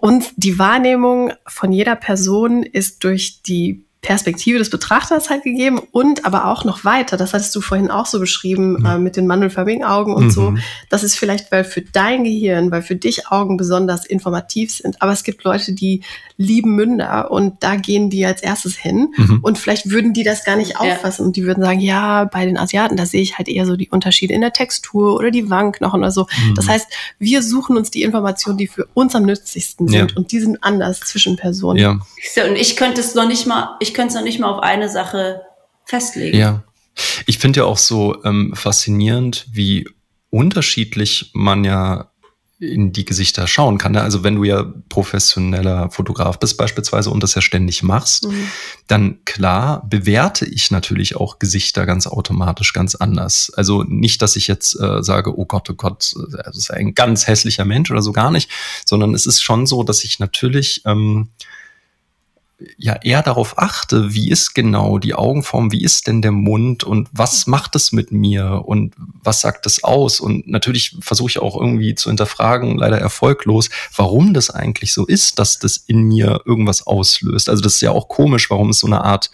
Speaker 3: Und die Wahrnehmung von jeder Person ist durch die Perspektive des Betrachters halt gegeben und aber auch noch weiter. Das hattest du vorhin auch so beschrieben
Speaker 1: Mhm.
Speaker 3: äh, mit den mandelförmigen Augen und so.
Speaker 1: Mhm.
Speaker 3: Das ist vielleicht, weil für dein Gehirn, weil für dich Augen besonders informativ sind. Aber es gibt Leute, die lieben Münder und da gehen die als erstes hin.
Speaker 1: Mhm.
Speaker 3: Und vielleicht würden die das gar nicht
Speaker 2: Ja.
Speaker 3: auffassen und die würden sagen, ja, bei den Asiaten, da sehe ich halt eher so die Unterschiede in der Textur oder die Wangenknochen oder so.
Speaker 1: Mhm.
Speaker 3: Das heißt, wir suchen uns die Informationen, die für uns am nützlichsten sind
Speaker 1: Ja.
Speaker 3: und die sind anders zwischen Personen.
Speaker 1: ja.
Speaker 2: So, und ich könnte es noch nicht mal, ich könnte es noch nicht mal auf eine Sache festlegen.
Speaker 1: Ja. Ich finde ja auch so ähm, faszinierend, wie unterschiedlich man ja in die Gesichter schauen kann. ne? Also wenn du ja professioneller Fotograf bist beispielsweise und das ja ständig machst,
Speaker 3: Mhm.
Speaker 1: dann klar bewerte ich natürlich auch Gesichter ganz automatisch ganz anders. Also nicht, dass ich jetzt äh, sage, oh Gott, oh Gott, äh, das ist ein ganz hässlicher Mensch oder so gar nicht, sondern es ist schon so, dass ich natürlich ähm, ja eher darauf achte, wie ist genau die Augenform, wie ist denn der Mund und was macht es mit mir und was sagt es aus? Und natürlich versuche ich auch irgendwie zu hinterfragen, leider erfolglos, warum das eigentlich so ist, dass das in mir irgendwas auslöst. Also das ist ja auch komisch, warum es so eine Art,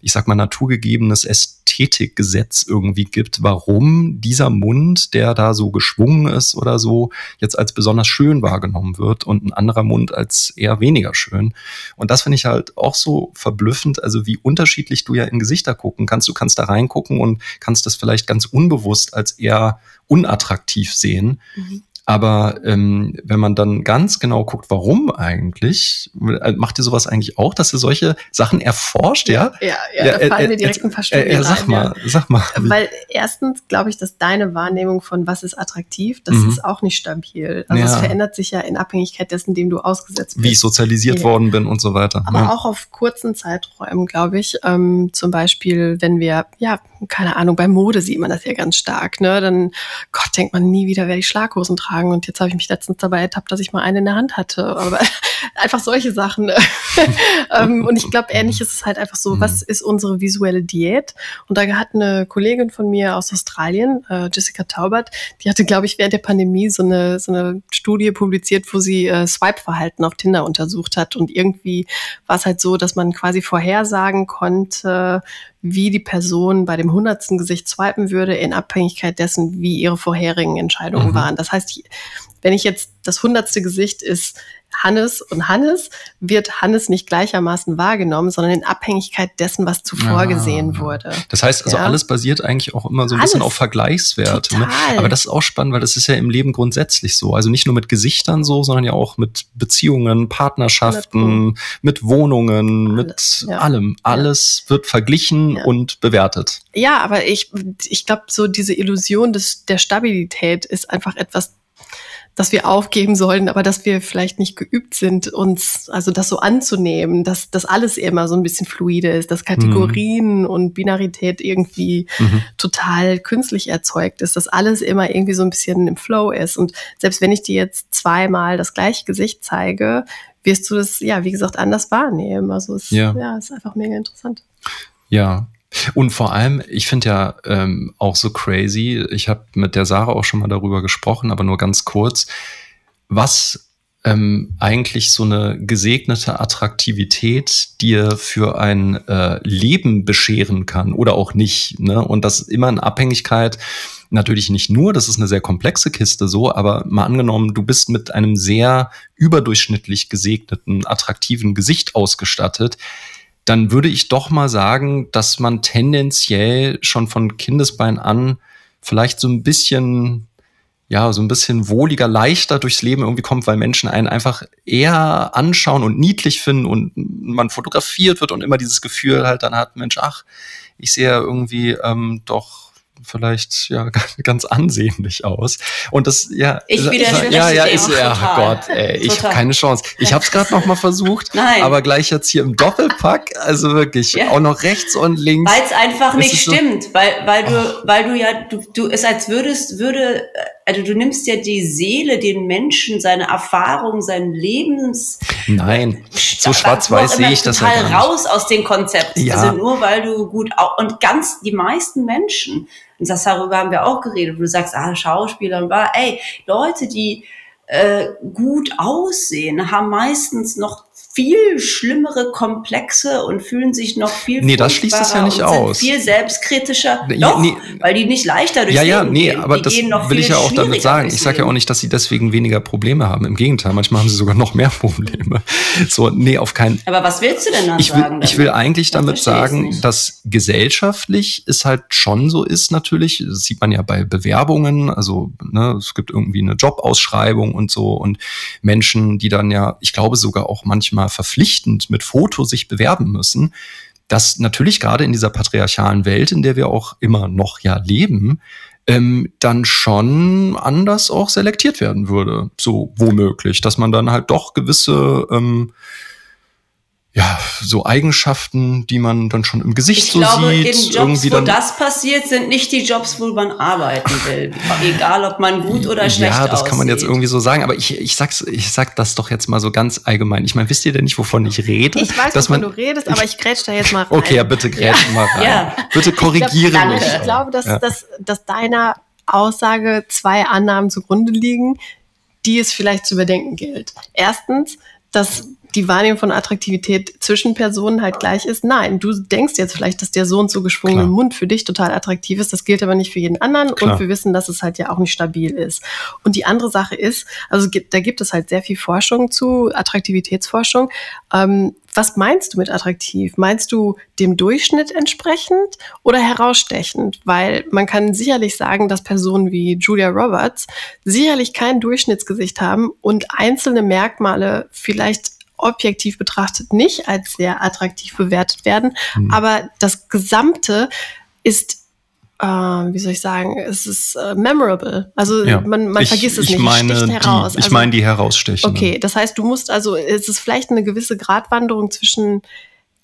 Speaker 1: ich sag mal, naturgegebenes Ästhetikgesetz irgendwie gibt, warum dieser Mund, der da so geschwungen ist oder so, jetzt als besonders schön wahrgenommen wird und ein anderer Mund als eher weniger schön. Und das finde ich halt auch so verblüffend, also wie unterschiedlich du ja in Gesichter gucken kannst. Du kannst da reingucken und kannst das vielleicht ganz unbewusst als eher unattraktiv sehen.
Speaker 3: Mhm.
Speaker 1: Aber ähm, wenn man dann ganz genau guckt, warum eigentlich, äh, macht ihr sowas eigentlich auch, dass ihr solche Sachen erforscht, ja?
Speaker 3: Ja, ja,
Speaker 1: Ja,
Speaker 3: da fallen
Speaker 1: äh,
Speaker 3: mir
Speaker 1: äh,
Speaker 3: direkt ein paar Studien
Speaker 1: Äh, äh, sag
Speaker 3: rein,
Speaker 1: mal, sag mal.
Speaker 3: Ja. Weil erstens glaube ich, dass deine Wahrnehmung von was ist attraktiv, das
Speaker 1: Mhm.
Speaker 3: ist auch nicht stabil. Also es
Speaker 1: Ja.
Speaker 3: verändert sich ja in Abhängigkeit dessen, dem du ausgesetzt bist.
Speaker 1: wie ich sozialisiert
Speaker 3: Ja.
Speaker 1: worden bin und so weiter.
Speaker 3: Aber
Speaker 1: ja.
Speaker 3: auch auf kurzen Zeiträumen, glaube ich. Ähm, zum Beispiel, wenn wir, ja, keine Ahnung, bei Mode sieht man das ja ganz stark, ne? Dann, Gott, denkt man nie wieder, werde ich Schlaghosen tragen. Und jetzt habe ich mich letztens dabei ertappt, dass ich mal eine in der Hand hatte. Aber einfach solche Sachen. ne? ähm, und ich glaube, ähnlich ist es halt einfach so,
Speaker 1: Mhm.
Speaker 3: was ist unsere visuelle Diät? Und da hat eine Kollegin von mir aus Australien, äh, Jessica Taubert, die hatte, glaube ich, während der Pandemie so eine, so eine Studie publiziert, wo sie äh, Swipe-Verhalten auf Tinder untersucht hat. Und irgendwie war es halt so, dass man quasi vorhersagen konnte, wie die Person bei dem hundertsten Gesicht swipen würde, in Abhängigkeit dessen, wie ihre vorherigen Entscheidungen
Speaker 1: Mhm.
Speaker 3: waren. Das heißt, wenn ich jetzt das hundertste Gesicht ist Hannes und Hannes, wird Hannes nicht gleichermaßen wahrgenommen, sondern in Abhängigkeit dessen, was zuvor
Speaker 1: Ah.
Speaker 3: gesehen wurde.
Speaker 1: Das heißt also,
Speaker 3: Ja.
Speaker 1: alles basiert eigentlich auch immer so ein bisschen
Speaker 3: Alles.
Speaker 1: auf Vergleichswert. Ne? Aber das ist auch spannend, weil das ist ja im Leben grundsätzlich so. Also nicht nur mit Gesichtern so, sondern ja auch mit Beziehungen, Partnerschaften, mit Wohnungen,
Speaker 3: Alles,
Speaker 1: mit
Speaker 3: ja.
Speaker 1: allem. Alles wird verglichen
Speaker 3: Ja.
Speaker 1: und bewertet.
Speaker 3: Ja, aber ich, ich glaube, so diese Illusion des, der Stabilität ist einfach etwas, das wir aufgeben sollten, aber dass wir vielleicht nicht geübt sind, uns, also das so anzunehmen, dass das alles immer so ein bisschen fluide ist, dass Kategorien und Binarität irgendwie
Speaker 1: Mhm.
Speaker 3: total künstlich erzeugt ist, dass alles immer irgendwie so ein bisschen im Flow ist. Und selbst wenn ich dir jetzt zweimal das gleiche Gesicht zeige, wirst du das, ja, wie gesagt, anders wahrnehmen. Also es
Speaker 1: Ja.
Speaker 3: ja, ist einfach mega interessant.
Speaker 1: Ja. Und vor allem, ich finde ja ähm, auch so crazy, ich habe mit der Sarah auch schon mal darüber gesprochen, aber nur ganz kurz, was ähm, eigentlich so eine gesegnete Attraktivität dir für ein äh, Leben bescheren kann oder auch nicht. Ne? Und das immer in Abhängigkeit Natürlich nicht nur, das ist eine sehr komplexe Kiste so, aber mal angenommen, du bist mit einem sehr überdurchschnittlich gesegneten, attraktiven Gesicht ausgestattet, dann würde ich doch mal sagen, dass man tendenziell schon von Kindesbein an vielleicht so ein bisschen ja, so ein bisschen wohliger, leichter durchs Leben irgendwie kommt, weil Menschen einen einfach eher anschauen und niedlich finden und man fotografiert wird und immer dieses Gefühl halt dann hat, Mensch, ach, ich sehe ja irgendwie ähm, doch vielleicht ja ganz ansehnlich aus. Und das ja
Speaker 2: ich widerspreche
Speaker 1: ja ja ist ja Gott, ey, ich habe keine Chance. Ich habe es gerade noch mal versucht, Nein. aber gleich jetzt hier im Doppelpack, also wirklich ja. auch noch rechts und links.
Speaker 2: Weil es einfach nicht stimmt, so, weil weil du oh. weil du ja du du es als würdest würde also du nimmst ja die Seele, den Menschen, seine Erfahrung, sein Lebens.
Speaker 1: Nein, so schwarz-weiß sehe ich das
Speaker 2: ja gar nicht. raus aus dem Konzept. Ja. Also nur weil du gut und ganz die meisten Menschen, und das darüber haben wir auch geredet, wo du sagst, ah Schauspieler und war, ey Leute, die äh, gut aussehen, haben meistens noch viel schlimmere Komplexe und fühlen sich noch viel
Speaker 1: Nee, das schließt das ja nicht aus.
Speaker 2: viel selbstkritischer. Nee, Doch, nee, weil die nicht leichter durch
Speaker 1: Ja, ja, nee, gehen. aber die das will ich ja auch damit sagen. Ich sage ja auch nicht, dass sie deswegen weniger Probleme haben. Im Gegenteil, manchmal haben sie sogar noch mehr Probleme. So, nee, auf keinen
Speaker 2: Aber was willst du denn dann
Speaker 1: ich will,
Speaker 2: sagen?
Speaker 1: Ich will eigentlich damit sagen, dass gesellschaftlich es halt schon so ist natürlich, das sieht man ja bei Bewerbungen, also ne, es gibt irgendwie eine Jobausschreibung und so und Menschen, die dann ja, ich glaube sogar auch manchmal mal verpflichtend mit Foto sich bewerben müssen, dass natürlich gerade in dieser patriarchalen Welt, in der wir auch immer noch ja leben, ähm, dann schon anders auch selektiert werden würde. So womöglich, dass man dann halt doch gewisse ähm, ja, so Eigenschaften, die man dann schon im Gesicht ich so glaube, sieht. In
Speaker 2: Jobs, irgendwie dann, wo das passiert, sind nicht die Jobs, wo man arbeiten will. Egal, ob man gut oder schlecht
Speaker 1: Ja, das aussieht. kann man jetzt irgendwie so sagen. Aber ich, ich, sag's, ich sag das doch jetzt mal so ganz allgemein. Ich meine, wisst ihr denn nicht, wovon ich rede?
Speaker 3: Ich weiß,
Speaker 1: dass
Speaker 3: wovon man, du redest, aber ich grätsch da jetzt mal rein.
Speaker 1: Okay, ja, bitte grätsch ja. mal rein. Ja. Bitte korrigiere
Speaker 3: ich glaub, mich. Ich glaube, dass, ja. dass, dass deiner Aussage zwei Annahmen zugrunde liegen, die es vielleicht zu überdenken gilt. Erstens, dass die Wahrnehmung von Attraktivität zwischen Personen halt gleich ist. Nein, du denkst jetzt vielleicht, dass der so und so geschwungene. Mund für dich total attraktiv ist. Das gilt aber nicht für jeden anderen. Klar. Und wir wissen, dass es halt ja auch nicht stabil ist. Und die andere Sache ist, also da gibt es halt sehr viel Forschung zu, Attraktivitätsforschung. Ähm, was meinst du mit attraktiv? Meinst du dem Durchschnitt entsprechend oder herausstechend? Weil man kann sicherlich sagen, dass Personen wie Julia Roberts sicherlich kein Durchschnittsgesicht haben und einzelne Merkmale vielleicht objektiv betrachtet nicht als sehr attraktiv bewertet werden. Mhm. Aber das Gesamte ist äh, wie soll ich sagen, es ist äh, memorable. Also ja. man, man ich, vergisst es
Speaker 1: ich
Speaker 3: nicht,
Speaker 1: meine. Die, ich
Speaker 3: also,
Speaker 1: meine die herausstechen.
Speaker 3: Okay, das heißt, du musst also, es ist vielleicht eine gewisse Gratwanderung zwischen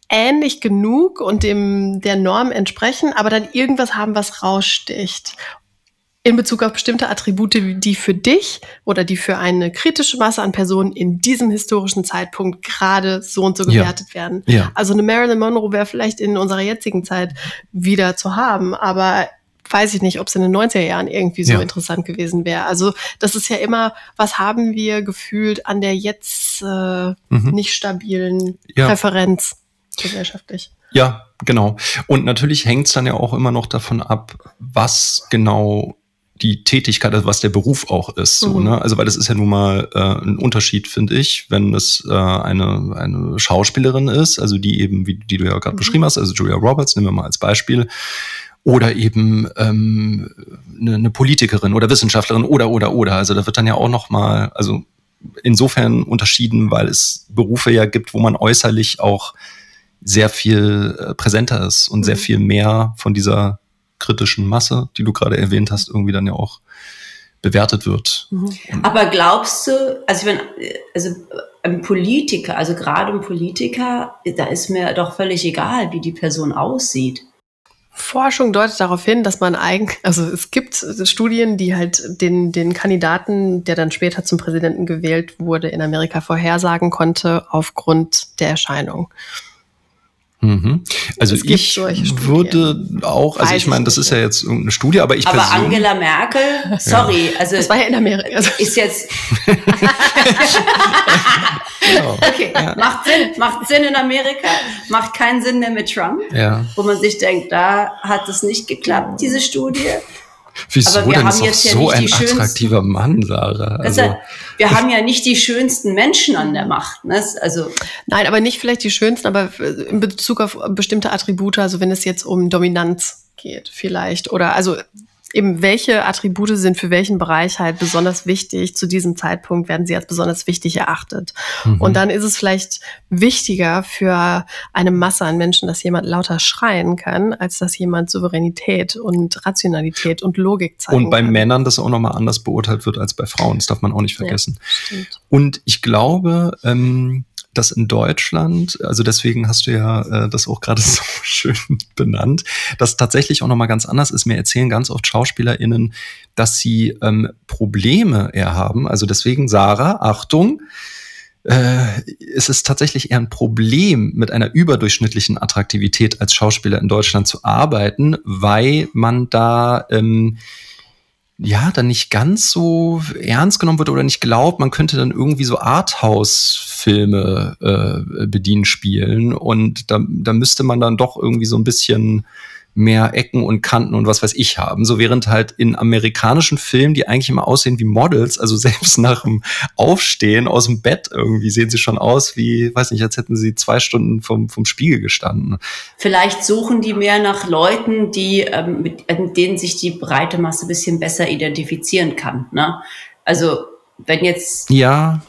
Speaker 3: ähnlich genug und dem der Norm entsprechen, aber dann irgendwas haben, was raussticht in Bezug auf bestimmte Attribute, die für dich oder die für eine kritische Masse an Personen in diesem historischen Zeitpunkt gerade so und so gewertet ja. werden. Ja. Also eine Marilyn Monroe wäre vielleicht in unserer jetzigen Zeit wieder zu haben, aber weiß ich nicht, ob es in den 90er Jahren irgendwie so ja. interessant gewesen wäre. Also das ist ja immer, was haben wir gefühlt an der jetzt äh, mhm. nicht stabilen Präferenz gesellschaftlich.
Speaker 1: Ja, genau. Und natürlich hängt es dann ja auch immer noch davon ab, was genau die Tätigkeit, also was der Beruf auch ist. So, mhm. ne? Also weil das ist ja nun mal äh, ein Unterschied, finde ich, wenn es äh, eine, eine Schauspielerin ist, also die eben, wie die du ja gerade mhm. beschrieben hast, also Julia Roberts, nehmen wir mal als Beispiel, oder eben ähm, eine, eine Politikerin oder Wissenschaftlerin oder oder oder. Also da wird dann ja auch noch mal, also insofern unterschieden, weil es Berufe ja gibt, wo man äußerlich auch sehr viel äh, präsenter ist und mhm. sehr viel mehr von dieser kritischen Masse, die du gerade erwähnt hast, irgendwie dann ja auch bewertet wird.
Speaker 2: Mhm. Aber glaubst du, also wenn, also ein Politiker, also gerade ein Politiker, da ist mir doch völlig egal, wie die Person aussieht.
Speaker 3: Forschung deutet darauf hin, dass man eigentlich, also es gibt Studien, die halt den, den Kandidaten, der dann später zum Präsidenten gewählt wurde, in Amerika vorhersagen konnte aufgrund der Erscheinung.
Speaker 1: Mhm. Also ich würde auch, also Weiß ich meine, das ist ja jetzt irgendeine Studie, aber ich
Speaker 2: Aber Angela Merkel, sorry, ja. also
Speaker 3: das war ja in Amerika. Also
Speaker 2: ist jetzt genau. Okay, ja. macht Sinn, macht Sinn in Amerika, macht keinen Sinn mehr mit Trump,
Speaker 1: ja.
Speaker 2: wo man sich denkt, da hat es nicht geklappt, diese Studie.
Speaker 1: Wieso
Speaker 2: Aber wir
Speaker 1: denn?
Speaker 2: haben
Speaker 1: Ist doch
Speaker 2: jetzt ja
Speaker 1: so
Speaker 2: nicht
Speaker 1: ein
Speaker 2: die schönsten-
Speaker 1: attraktiver Mann, Sarah.
Speaker 2: Also,
Speaker 1: Also,
Speaker 2: wir haben ja nicht die schönsten Menschen an der Macht. Ne? Also
Speaker 3: Nein, aber nicht vielleicht die schönsten, aber in Bezug auf bestimmte Attribute, also wenn es jetzt um Dominanz geht, vielleicht. Oder also eben welche Attribute sind für welchen Bereich halt besonders wichtig. Zu diesem Zeitpunkt werden sie als besonders wichtig erachtet.
Speaker 1: mhm.
Speaker 3: Und dann ist es vielleicht wichtiger für eine Masse an Menschen, dass jemand lauter schreien kann, als dass jemand Souveränität und Rationalität und Logik zeigen
Speaker 1: und bei
Speaker 3: kann.
Speaker 1: Männern das auch nochmal anders beurteilt wird als bei Frauen. Das darf man auch nicht vergessen.
Speaker 3: Stimmt.
Speaker 1: Und ich glaube, ähm, dass in Deutschland, also deswegen hast du ja äh, das auch gerade so schön benannt, dass tatsächlich auch nochmal ganz anders ist. Mir erzählen ganz oft SchauspielerInnen, dass sie ähm, Probleme eher haben. Also deswegen, Sarah, Achtung, äh, es ist tatsächlich eher ein Problem, mit einer überdurchschnittlichen Attraktivität als Schauspieler in Deutschland zu arbeiten, weil man da ähm, ja dann nicht ganz so ernst genommen wird oder nicht glaubt, man könnte dann irgendwie so Arthouse-Filme äh, bedienen spielen. Und da, da müsste man dann doch irgendwie so ein bisschen mehr Ecken und Kanten und was weiß ich haben. So während halt in amerikanischen Filmen, die eigentlich immer aussehen wie Models, also selbst nach dem Aufstehen aus dem Bett irgendwie sehen sie schon aus wie, weiß nicht, als hätten sie zwei Stunden vom, vom Spiegel gestanden.
Speaker 2: vielleicht suchen die mehr nach Leuten, die ähm, mit, mit denen sich die breite Masse ein bisschen besser identifizieren kann. Ne? Also wenn jetzt
Speaker 1: Ja.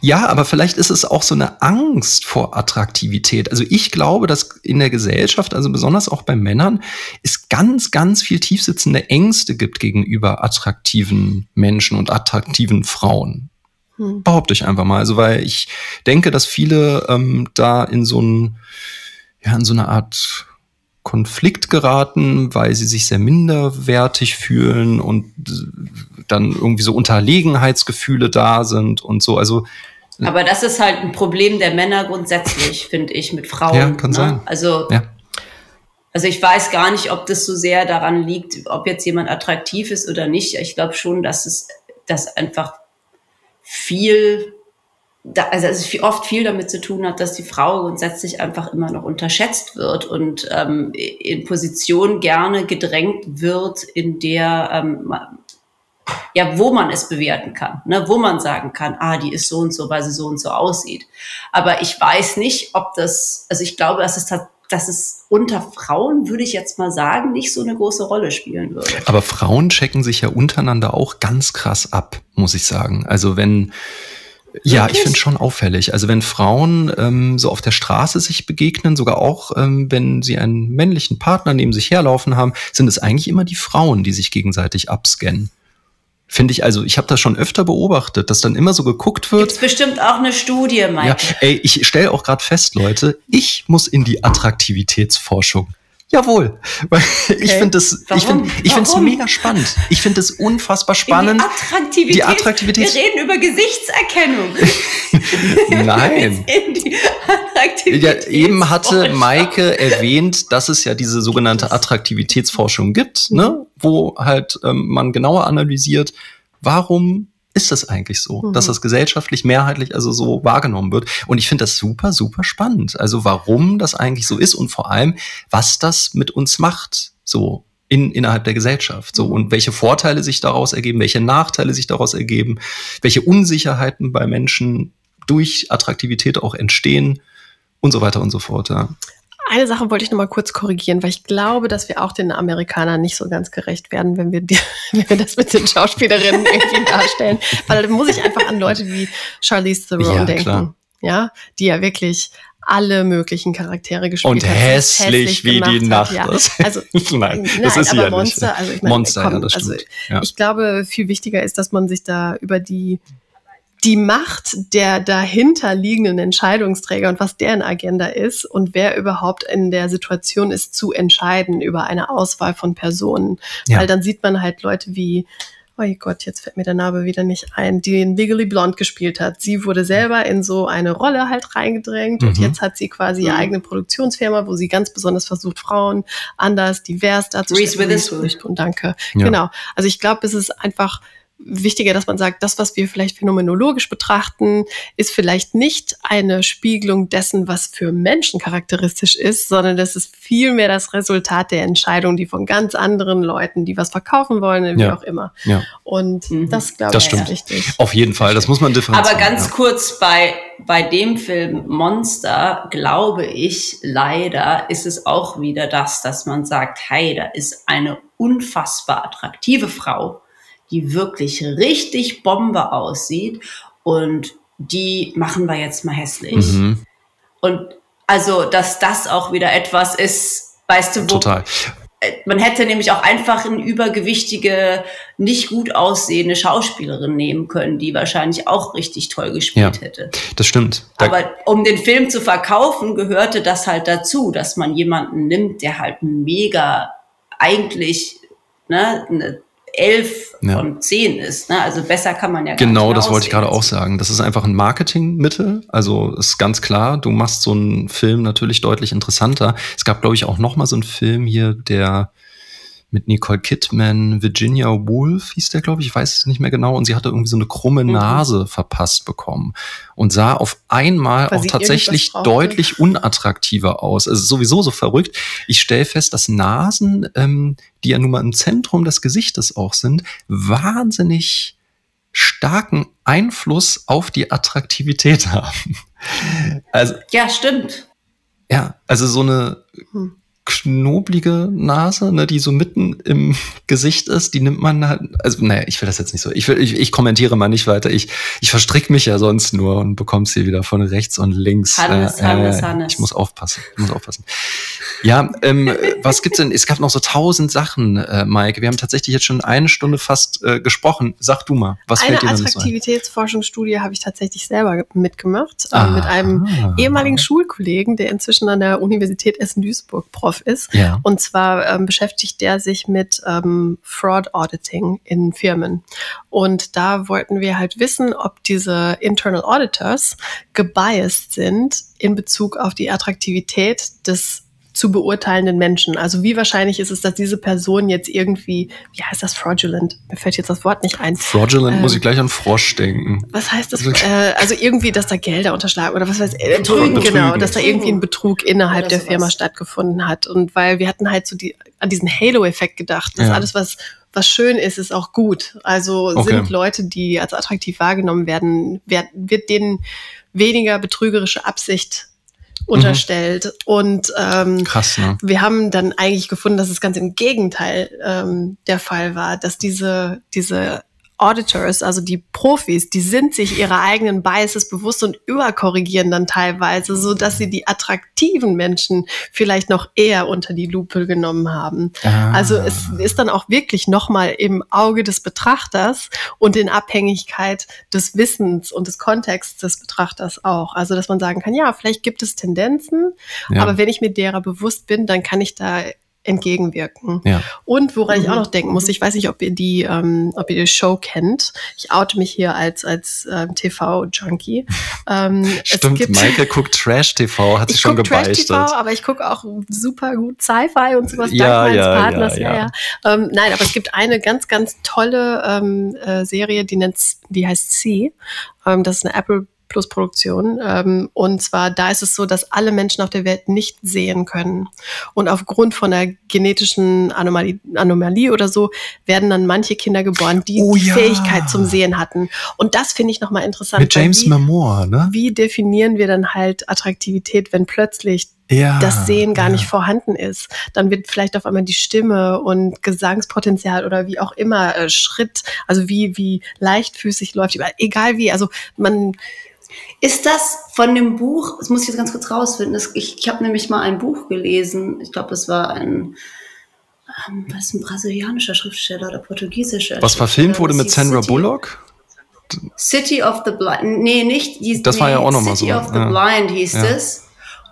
Speaker 1: Ja, aber vielleicht ist es auch so eine Angst vor Attraktivität. Also ich glaube, dass in der Gesellschaft, also besonders auch bei Männern, es ganz, ganz viel tiefsitzende Ängste gibt gegenüber attraktiven Menschen und attraktiven Frauen.
Speaker 3: Hm.
Speaker 1: Behaupte ich einfach mal. Also weil ich denke, dass viele ähm, da in so ein, ja, in so eine Art Konflikt geraten, weil sie sich sehr minderwertig fühlen und äh, dann irgendwie so Unterlegenheitsgefühle da sind und so. Also
Speaker 2: Aber das ist halt ein Problem der Männer grundsätzlich, finde ich, mit Frauen.
Speaker 1: Ja, kann
Speaker 2: ne?
Speaker 1: sein.
Speaker 2: Also,
Speaker 1: Ja.
Speaker 2: also ich weiß gar nicht, ob das so sehr daran liegt, ob jetzt jemand attraktiv ist oder nicht. Ich glaube schon, dass es dass einfach viel, da, also es viel, oft viel damit zu tun hat, dass die Frau grundsätzlich einfach immer noch unterschätzt wird und ähm, in Position gerne gedrängt wird, in der ähm, ja, wo man es bewerten kann, ne, wo man sagen kann, ah, die ist so und so, weil sie so und so aussieht. Aber ich weiß nicht, ob das, also ich glaube, dass es, dass es unter Frauen, würde ich jetzt mal sagen, nicht so eine große Rolle spielen würde.
Speaker 1: Aber Frauen checken sich ja untereinander auch ganz krass ab, muss ich sagen. Also wenn, ja, ich finde schon auffällig. Also wenn Frauen ähm, so auf der Straße sich begegnen, sogar auch ähm, wenn sie einen männlichen Partner neben sich herlaufen haben, sind es eigentlich immer die Frauen, die sich gegenseitig abscannen. Finde ich, also ich habe das schon öfter beobachtet, dass dann immer so geguckt wird.
Speaker 2: Gibt's bestimmt auch eine Studie,
Speaker 1: Ja,
Speaker 2: Mike.
Speaker 1: ey, ich stelle auch gerade fest, Leute, ich muss in die Attraktivitätsforschung. Jawohl, weil ich finde das, ich finde,
Speaker 2: Warum?
Speaker 1: ich finde es
Speaker 2: Warum?
Speaker 1: mega spannend. Ich finde es unfassbar spannend.
Speaker 2: Die Attraktivität.
Speaker 1: Die Attraktivität-
Speaker 2: Wir reden über Gesichtserkennung.
Speaker 1: Nein. Ja, eben hatte. Maike erwähnt, dass es ja diese sogenannte Attraktivitätsforschung gibt, ne, wo halt ähm, man genauer analysiert, warum ist das eigentlich so,
Speaker 3: Mhm.
Speaker 1: dass das gesellschaftlich mehrheitlich also so wahrgenommen wird. Und ich finde das super, super spannend. Also warum das eigentlich so ist und vor allem, was das mit uns macht, so in, innerhalb der Gesellschaft. So,
Speaker 3: Mhm.
Speaker 1: und welche Vorteile sich daraus ergeben, welche Nachteile sich daraus ergeben, welche Unsicherheiten bei Menschen durch Attraktivität auch entstehen und so weiter und so fort. Ja.
Speaker 3: Eine Sache wollte ich noch mal kurz korrigieren, weil ich glaube, dass wir auch den Amerikanern nicht so ganz gerecht werden, wenn wir, die, wenn wir das mit den Schauspielerinnen irgendwie darstellen. Weil da muss ich einfach an Leute wie Charlize Theron
Speaker 1: Ja,
Speaker 3: denken.
Speaker 1: klar.
Speaker 3: Ja, die ja wirklich alle möglichen Charaktere gespielt
Speaker 1: Und
Speaker 3: hat.
Speaker 1: hässlich, wie die Nacht
Speaker 3: ja.
Speaker 1: ist.
Speaker 3: Also,
Speaker 1: Nein, das ist sie
Speaker 3: aber Monster,
Speaker 1: nicht.
Speaker 3: also ich meine,
Speaker 1: Monster,
Speaker 3: komm,
Speaker 1: ja, das
Speaker 3: also
Speaker 1: stimmt. ja.
Speaker 3: ich glaube, viel wichtiger ist, dass man sich da über die, die Macht der dahinter liegenden Entscheidungsträger und was deren Agenda ist und wer überhaupt in der Situation ist, zu entscheiden über eine Auswahl von Personen.
Speaker 1: Ja.
Speaker 3: Weil dann sieht man halt Leute wie, oh Gott, jetzt fällt mir der Name wieder nicht ein, die in Legally Blonde gespielt hat. Sie wurde selber in so eine Rolle halt reingedrängt und
Speaker 1: Mhm.
Speaker 3: jetzt hat sie quasi ihre
Speaker 2: Mhm.
Speaker 3: eigene Produktionsfirma, wo sie ganz besonders versucht, Frauen anders, divers darzustellen.
Speaker 2: Reese. Witherspoon,
Speaker 3: danke.
Speaker 1: Ja.
Speaker 3: Genau. Also ich glaube, es ist einfach wichtiger, dass man sagt, das, was wir vielleicht phänomenologisch betrachten, ist vielleicht nicht eine Spiegelung dessen, was für Menschen charakteristisch ist, sondern das ist vielmehr das Resultat der Entscheidung, die von ganz anderen Leuten, die was verkaufen wollen, wie
Speaker 1: Ja.
Speaker 3: auch immer.
Speaker 1: Ja.
Speaker 3: Und
Speaker 2: Mhm.
Speaker 3: das glaube
Speaker 1: Das
Speaker 3: ich
Speaker 1: stimmt.
Speaker 3: ist wichtig.
Speaker 1: Auf jeden Fall, das muss man differenzieren.
Speaker 2: Aber ganz
Speaker 1: ja.
Speaker 2: kurz bei, bei dem Film Monster, glaube ich, leider ist es auch wieder das, dass man sagt, hey, da ist eine unfassbar attraktive Frau, die wirklich richtig Bombe aussieht und die machen wir jetzt mal hässlich.
Speaker 1: Mhm,
Speaker 2: Und also, dass das auch wieder etwas ist, weißt du, wo
Speaker 1: total.
Speaker 2: äh, man hätte nämlich auch einfach eine übergewichtige, nicht gut aussehende Schauspielerin nehmen können, die wahrscheinlich auch richtig toll gespielt
Speaker 1: Ja.
Speaker 2: hätte.
Speaker 1: Das stimmt.
Speaker 2: Aber um den Film zu verkaufen, gehörte das halt dazu, dass man jemanden nimmt, der halt mega eigentlich ne, eine elf
Speaker 1: Ja.
Speaker 2: von zehn ist. Ne? Also besser kann man ja gar
Speaker 1: Genau, das wollte ich gerade auch sagen. Das ist einfach ein Marketingmittel. Also ist ganz klar, du machst so einen Film natürlich deutlich interessanter. Es gab, glaube ich, auch noch mal so einen Film hier, der mit Nicole Kidman, Virginia Woolf hieß der, glaube ich, ich weiß es nicht mehr genau. Und sie hatte irgendwie so eine krumme
Speaker 2: Mhm.
Speaker 1: Nase verpasst bekommen und sah auf einmal
Speaker 3: Weil
Speaker 1: auch tatsächlich deutlich unattraktiver aus. Also sowieso so verrückt. Ich stelle fest, dass Nasen, ähm, die ja nun mal im Zentrum des Gesichtes auch sind, wahnsinnig starken Einfluss auf die Attraktivität haben. Also,
Speaker 2: Ja, stimmt.
Speaker 1: ja, also so eine
Speaker 3: Hm.
Speaker 1: Knoblige Nase, ne, die so mitten im Gesicht ist, die nimmt man halt, also naja, ich will das jetzt nicht so, ich, will, ich, ich kommentiere mal nicht weiter, ich, ich verstrick mich ja sonst nur und bekomm's hier wieder von rechts und links.
Speaker 2: Hannes, Hannes, Hannes.
Speaker 1: Ich muss aufpassen, ich muss aufpassen. Ja, ähm, was gibt's denn? Es gab noch so tausend Sachen, äh, Maike. Wir haben tatsächlich jetzt schon eine Stunde fast äh, gesprochen. Sag du mal, was
Speaker 3: Eine
Speaker 1: fällt dir denn so ein?
Speaker 3: Attraktivitätsforschungsstudie habe ich tatsächlich selber mitgemacht, äh, mit einem ehemaligen Schulkollegen, der inzwischen an der Universität Essen-Duisburg Prof ist.
Speaker 1: Ja.
Speaker 3: Und zwar ähm, beschäftigt der sich mit ähm, Fraud Auditing in Firmen. Und da wollten wir halt wissen, ob diese Internal Auditors gebiased sind in Bezug auf die Attraktivität des zu beurteilenden Menschen. Also wie wahrscheinlich ist es, dass diese Person jetzt irgendwie, wie heißt das, fraudulent? Mir fällt jetzt das Wort nicht ein.
Speaker 1: Fraudulent
Speaker 3: Ähm,
Speaker 1: muss ich gleich an Frosch denken.
Speaker 3: Was heißt das? Äh, also irgendwie, dass da Gelder unterschlagen oder was weiß ich. Äh,
Speaker 2: Betrügen.
Speaker 3: Genau, dass da
Speaker 2: Betrügen.
Speaker 3: irgendwie ein Betrug innerhalb der. Firma stattgefunden hat. Und weil wir hatten halt so die, an diesen Halo-Effekt gedacht, dass
Speaker 1: Ja.
Speaker 3: alles, was, was schön ist, ist auch gut. Also
Speaker 1: Okay.
Speaker 3: sind Leute, die als attraktiv wahrgenommen werden, wird, wird denen weniger betrügerische Absicht unterstellt. Und ähm,
Speaker 1: Krass, ne?
Speaker 3: wir haben dann eigentlich gefunden, dass es ganz im Gegenteil ähm, der Fall war, dass diese, diese Auditors, also die Profis, die sind sich ihrer eigenen Biases bewusst und überkorrigieren dann teilweise, so dass sie die attraktiven Menschen vielleicht noch eher unter die Lupe genommen haben.
Speaker 1: Ah.
Speaker 3: Also es ist dann auch wirklich nochmal im Auge des Betrachters und in Abhängigkeit des Wissens und des Kontexts des Betrachters auch. Also dass man sagen kann, ja, vielleicht gibt es Tendenzen,
Speaker 1: ja.
Speaker 3: aber wenn ich mir derer bewusst bin, dann kann ich da entgegenwirken.
Speaker 1: ja.
Speaker 3: Und woran ich auch
Speaker 2: Mhm.
Speaker 3: noch denken muss, ich weiß nicht, ob ihr die, ähm, ob ihr die Show kennt. Ich oute mich hier als als ähm, TV-Junkie. Ähm, es
Speaker 1: Stimmt,
Speaker 3: gibt-
Speaker 1: Maike guckt Trash-TV, hat sich
Speaker 3: ich
Speaker 1: schon gebeichtet.
Speaker 3: Trash-TV, aber ich gucke auch super gut Sci-Fi und sowas
Speaker 1: Ja,
Speaker 3: dank meines
Speaker 1: ja,
Speaker 3: Partners.
Speaker 1: ja,
Speaker 3: Ja,
Speaker 1: ja.
Speaker 3: ja. Ähm, nein, aber es gibt eine ganz, ganz tolle ähm, äh, Serie, die nennt, die heißt C. Ähm, das ist eine Apple Plus Produktion. Ähm, und zwar da ist es so, dass alle Menschen auf der Welt nicht sehen können. Und aufgrund von einer genetischen Anomalie, Anomalie oder so werden dann manche Kinder geboren, die
Speaker 1: Oh
Speaker 3: die
Speaker 1: ja.
Speaker 3: Fähigkeit zum Sehen hatten. Und das finde ich nochmal interessant.
Speaker 1: Mit James
Speaker 3: wie,
Speaker 1: Momoa, ne?
Speaker 3: wie definieren wir dann halt Attraktivität, wenn plötzlich
Speaker 1: Ja.
Speaker 3: das Sehen gar
Speaker 1: ja.
Speaker 3: nicht vorhanden ist. Dann wird vielleicht auf einmal die Stimme und Gesangspotenzial oder wie auch immer äh, Schritt, also wie, wie leichtfüßig läuft, egal wie, also man,
Speaker 2: Ist das von dem Buch, das muss ich jetzt ganz kurz rausfinden, das, ich, ich habe nämlich mal ein Buch gelesen, ich glaube, es war ein, ähm, was ist ein brasilianischer Schriftsteller oder portugiesischer
Speaker 1: Was verfilmt wurde mit Sandra
Speaker 2: City,
Speaker 1: Bullock?
Speaker 2: City of the Blind, nee, nicht, die,
Speaker 1: Das
Speaker 2: nee,
Speaker 1: war ja auch noch mal
Speaker 2: City
Speaker 1: so,
Speaker 2: of the
Speaker 1: ja.
Speaker 2: Blind hieß
Speaker 1: Ja.
Speaker 2: es.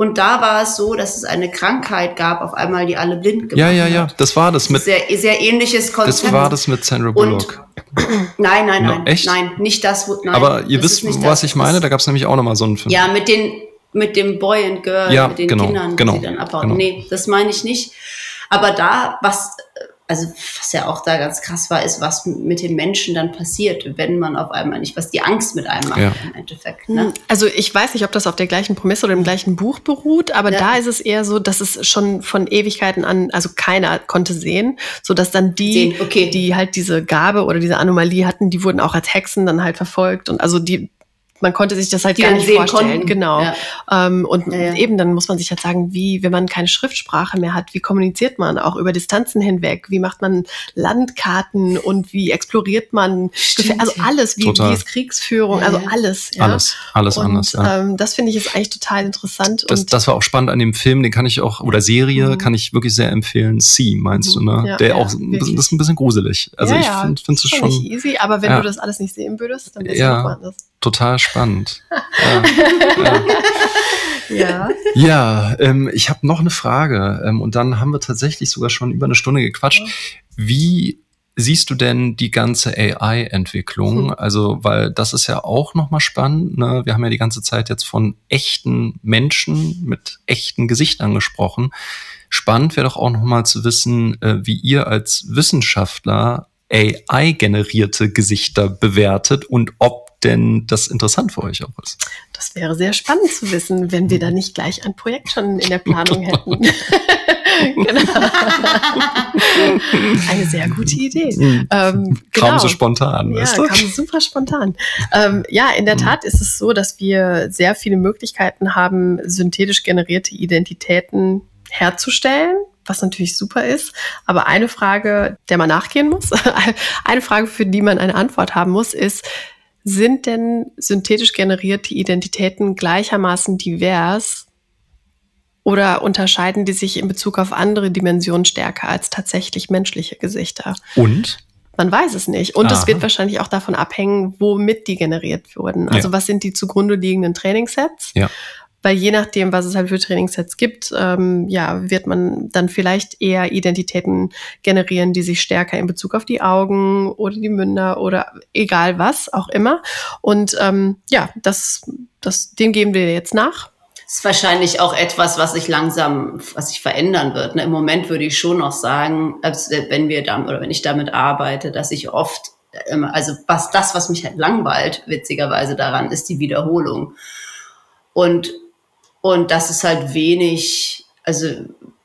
Speaker 2: Und da war es so, dass es eine Krankheit gab, auf einmal, die alle blind gemacht
Speaker 1: Ja, ja, ja.
Speaker 2: hat.
Speaker 1: Das war das mit,
Speaker 2: Sehr, sehr ähnliches Konzept.
Speaker 1: das war das mit Sandra Bullock.
Speaker 2: Nein, nein,
Speaker 1: No,
Speaker 2: nein.
Speaker 1: echt?
Speaker 2: Nein, nicht das. Nein,
Speaker 1: Aber ihr wisst, was
Speaker 2: das.
Speaker 1: ich meine? Da gab es nämlich auch noch mal so einen Film.
Speaker 2: Ja, mit den mit dem Boy and Girl,
Speaker 1: Ja,
Speaker 2: mit den
Speaker 1: genau,
Speaker 2: Kindern,
Speaker 1: genau,
Speaker 2: die dann abbauen.
Speaker 1: genau.
Speaker 2: Nee, das meine ich nicht. Aber da, was, also was ja auch da ganz krass war, ist, was mit den Menschen dann passiert, wenn man auf einmal nicht, was die Angst mit einem macht ja. im Endeffekt. Ne?
Speaker 3: Also ich weiß nicht, ob das auf der gleichen Prämisse oder im gleichen Buch beruht, aber ja. da ist es eher so, dass es schon von Ewigkeiten an, also keiner konnte sehen, so dass dann die, okay. die halt diese Gabe oder diese Anomalie hatten, die wurden auch als Hexen dann halt verfolgt und also die man konnte sich das halt gar nicht vorstellen. Konnten. Genau. Ja. Ähm, und ja, ja. eben dann muss man sich halt sagen, wie, wenn man keine Schriftsprache mehr hat, wie kommuniziert man auch über Distanzen hinweg? Wie macht man Landkarten und wie exploriert man? Stimmt. Also alles, wie, wie ist Kriegsführung? Also alles.
Speaker 1: Ja? Alles, alles
Speaker 3: und,
Speaker 1: anders.
Speaker 3: Ja. Ähm, das finde ich ist eigentlich total interessant.
Speaker 1: Das, das war auch spannend an dem Film, den kann ich auch, oder Serie, mhm. kann ich wirklich sehr empfehlen. C, meinst mhm. du, ne? Der auch, wirklich. das ist ein bisschen gruselig. Also ich finde es schon.
Speaker 3: Nicht easy, aber wenn du das alles nicht sehen würdest, dann wäre es ja. anders
Speaker 1: total spannend. ja, ja. ja. ähm, ich habe noch eine Frage ähm, und dann haben wir tatsächlich sogar schon über eine Stunde gequatscht. Wie siehst du denn die ganze AI-Entwicklung? Hm. Also, weil das ist ja auch nochmal spannend. Ne? Wir haben ja die ganze Zeit jetzt von echten Menschen mit echten Gesichtern gesprochen. Spannend wäre doch auch nochmal zu wissen, äh, wie ihr als Wissenschaftler AI-generierte Gesichter bewertet und ob denn das interessant für euch auch ist.
Speaker 3: Das wäre sehr spannend zu wissen, wenn wir da nicht gleich ein Projekt schon in der Planung hätten. genau. Eine sehr gute Idee.
Speaker 1: Mhm. Ähm, genau. Kam so spontan,
Speaker 3: ja, weißt du? kam super spontan. Ähm, ja, in der mhm. Tat ist es so, dass wir sehr viele Möglichkeiten haben, synthetisch generierte Identitäten herzustellen was natürlich super ist. Aber eine Frage, der man nachgehen muss, eine Frage, für die man eine Antwort haben muss, ist, sind denn synthetisch generierte Identitäten gleichermaßen divers oder unterscheiden die sich in Bezug auf andere Dimensionen stärker als tatsächlich menschliche Gesichter?
Speaker 1: Und?
Speaker 3: Man weiß es nicht. Und es wird wahrscheinlich auch davon abhängen, womit die generiert wurden. Also ja. was sind die zugrunde liegenden Trainingssets?
Speaker 1: Ja
Speaker 3: weil je nachdem, was es halt für Trainingssets gibt, ähm, ja, wird man dann vielleicht eher Identitäten generieren, die sich stärker in Bezug auf die Augen oder die Münder oder egal was auch immer. Und ähm, ja, das, das, dem geben wir jetzt nach.
Speaker 2: Ist wahrscheinlich auch etwas, was sich langsam, was sich verändern wird. Ne? Im Moment würde ich schon noch sagen, wenn wir damit oder wenn ich damit arbeite, dass ich oft, also was das, was mich halt langweilt, witzigerweise daran, ist die Wiederholung. Und und das ist halt wenig, also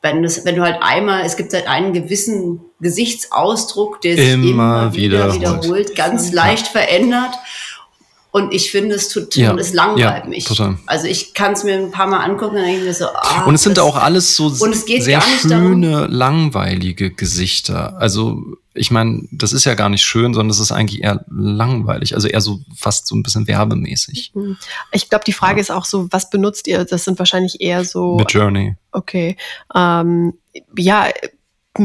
Speaker 2: wenn, das, wenn du halt einmal, es gibt halt einen gewissen Gesichtsausdruck, der sich immer, immer wieder wiederholt, wiederholt ganz leicht verändert. Und ich finde, es tut, ja, es langweilt ja, mich. Total. Also ich kann es mir ein paar Mal angucken und dann denke ich mir so, ah,
Speaker 1: Und es sind auch alles so sehr schöne, darum. langweilige Gesichter. Also ich meine, das ist ja gar nicht schön, sondern es ist eigentlich eher langweilig. Also eher so fast so ein bisschen werbemäßig.
Speaker 3: Mhm. Ich glaube, die Frage ja. ist auch so, was benutzt ihr? Das sind wahrscheinlich eher so.
Speaker 1: Mit Journey.
Speaker 3: Okay. Ähm, ja,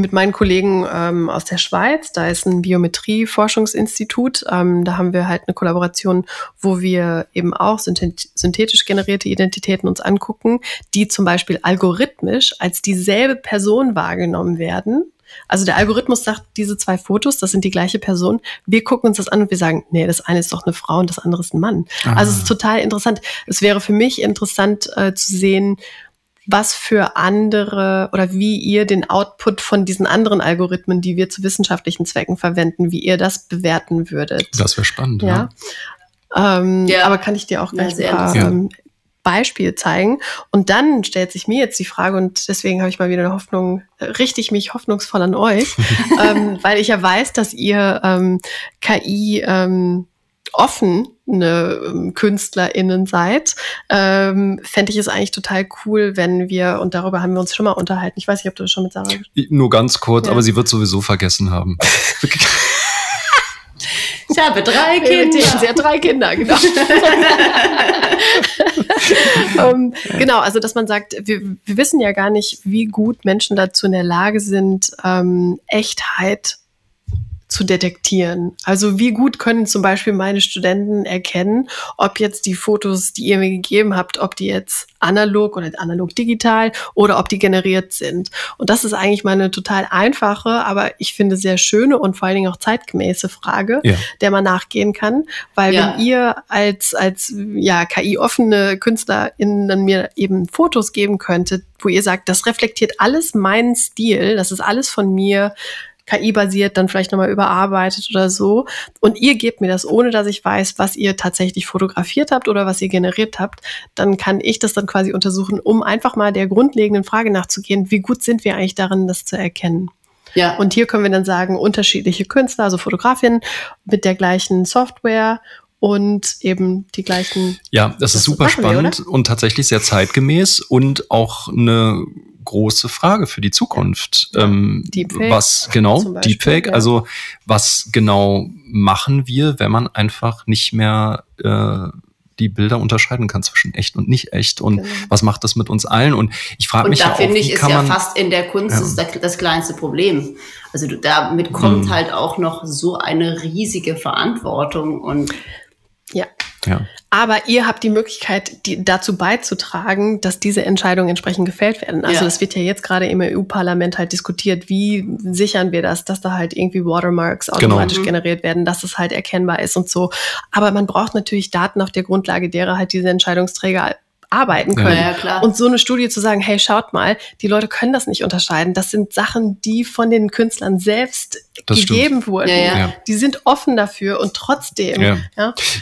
Speaker 3: mit meinen Kollegen ähm, aus der Schweiz. Da ist ein Biometrie-Forschungsinstitut. Ähm, da haben wir halt eine Kollaboration, wo wir eben auch synthetisch generierte Identitäten uns angucken, die zum Beispiel algorithmisch als dieselbe Person wahrgenommen werden. Also der Algorithmus sagt, diese zwei Fotos, das sind die gleiche Person. Wir gucken uns das an und wir sagen, nee, das eine ist doch eine Frau und das andere ist ein Mann. Aha. Also es ist total interessant. Es wäre für mich interessant äh, zu sehen, was für andere oder wie ihr den Output von diesen anderen Algorithmen, die wir zu wissenschaftlichen Zwecken verwenden, wie ihr das bewerten würdet.
Speaker 1: Das wäre spannend,
Speaker 3: ja. ja. Ähm, ja. Aber kann ich dir auch gleich ein paar ähm, Beispiele zeigen. Und dann stellt sich mir jetzt die Frage, und deswegen habe ich mal wieder eine Hoffnung, richte ich mich hoffnungsvoll an euch, ähm, weil ich ja weiß, dass ihr ähm, KI ähm, offen eine ähm, KünstlerInnen seid, ähm, fände ich es eigentlich total cool, wenn wir, und darüber haben wir uns schon mal unterhalten, ich weiß nicht, ob du das schon mit Sarah
Speaker 1: Nur ganz kurz, ja. aber sie wird sowieso vergessen haben.
Speaker 2: ich habe drei Kinder.
Speaker 3: Sie hat drei Kinder, genau. um, genau, also dass man sagt, wir, wir wissen ja gar nicht, wie gut Menschen dazu in der Lage sind, ähm, Echtheit zu detektieren. Also wie gut können zum Beispiel meine Studenten erkennen, ob jetzt die Fotos, die ihr mir gegeben habt, ob die jetzt analog oder analog digital oder ob die generiert sind. Und das ist eigentlich mal eine total einfache, aber ich finde sehr schöne und vor allen Dingen auch zeitgemäße Frage, ja. der man nachgehen kann. Weil ja. wenn ihr als, als ja, KI-offene KünstlerInnen mir eben Fotos geben könntet, wo ihr sagt, das reflektiert alles meinen Stil, das ist alles von mir, KI-basiert dann vielleicht nochmal überarbeitet oder so. Und ihr gebt mir das, ohne dass ich weiß, was ihr tatsächlich fotografiert habt oder was ihr generiert habt. Dann kann ich das dann quasi untersuchen, um einfach mal der grundlegenden Frage nachzugehen, wie gut sind wir eigentlich darin, das zu erkennen.
Speaker 2: Ja.
Speaker 3: Und hier können wir dann sagen, unterschiedliche Künstler, also Fotografinnen mit der gleichen Software und eben die gleichen.
Speaker 1: Ja, das, das ist super spannend wir, und tatsächlich sehr zeitgemäß und auch eine große Frage für die Zukunft. Ähm, Deepfake was genau, Beispiel, Deepfake, ja. also was genau machen wir, wenn man einfach nicht mehr äh, die Bilder unterscheiden kann zwischen echt und nicht echt und genau. was macht das mit uns allen und ich frage mich
Speaker 2: da
Speaker 1: ja
Speaker 2: finde ich ist ja fast in der Kunst ja. das, das kleinste Problem also damit kommt hm. halt auch noch so eine riesige Verantwortung und
Speaker 3: ja. Ja. Aber ihr habt die Möglichkeit, die, dazu beizutragen, dass diese Entscheidungen entsprechend gefällt werden. Also ja. das wird ja jetzt gerade im EU-Parlament halt diskutiert, wie sichern wir das, dass da halt irgendwie Watermarks genau. automatisch genau. generiert werden, dass es halt erkennbar ist und so. Aber man braucht natürlich Daten, auf der Grundlage derer halt diese Entscheidungsträger arbeiten können. Ja, ja, und so eine Studie zu sagen, hey, schaut mal, die Leute können das nicht unterscheiden. Das sind Sachen, die von den Künstlern selbst das gegeben stimmt. wurden. Ja, die sind offen dafür und trotzdem.
Speaker 1: Ja.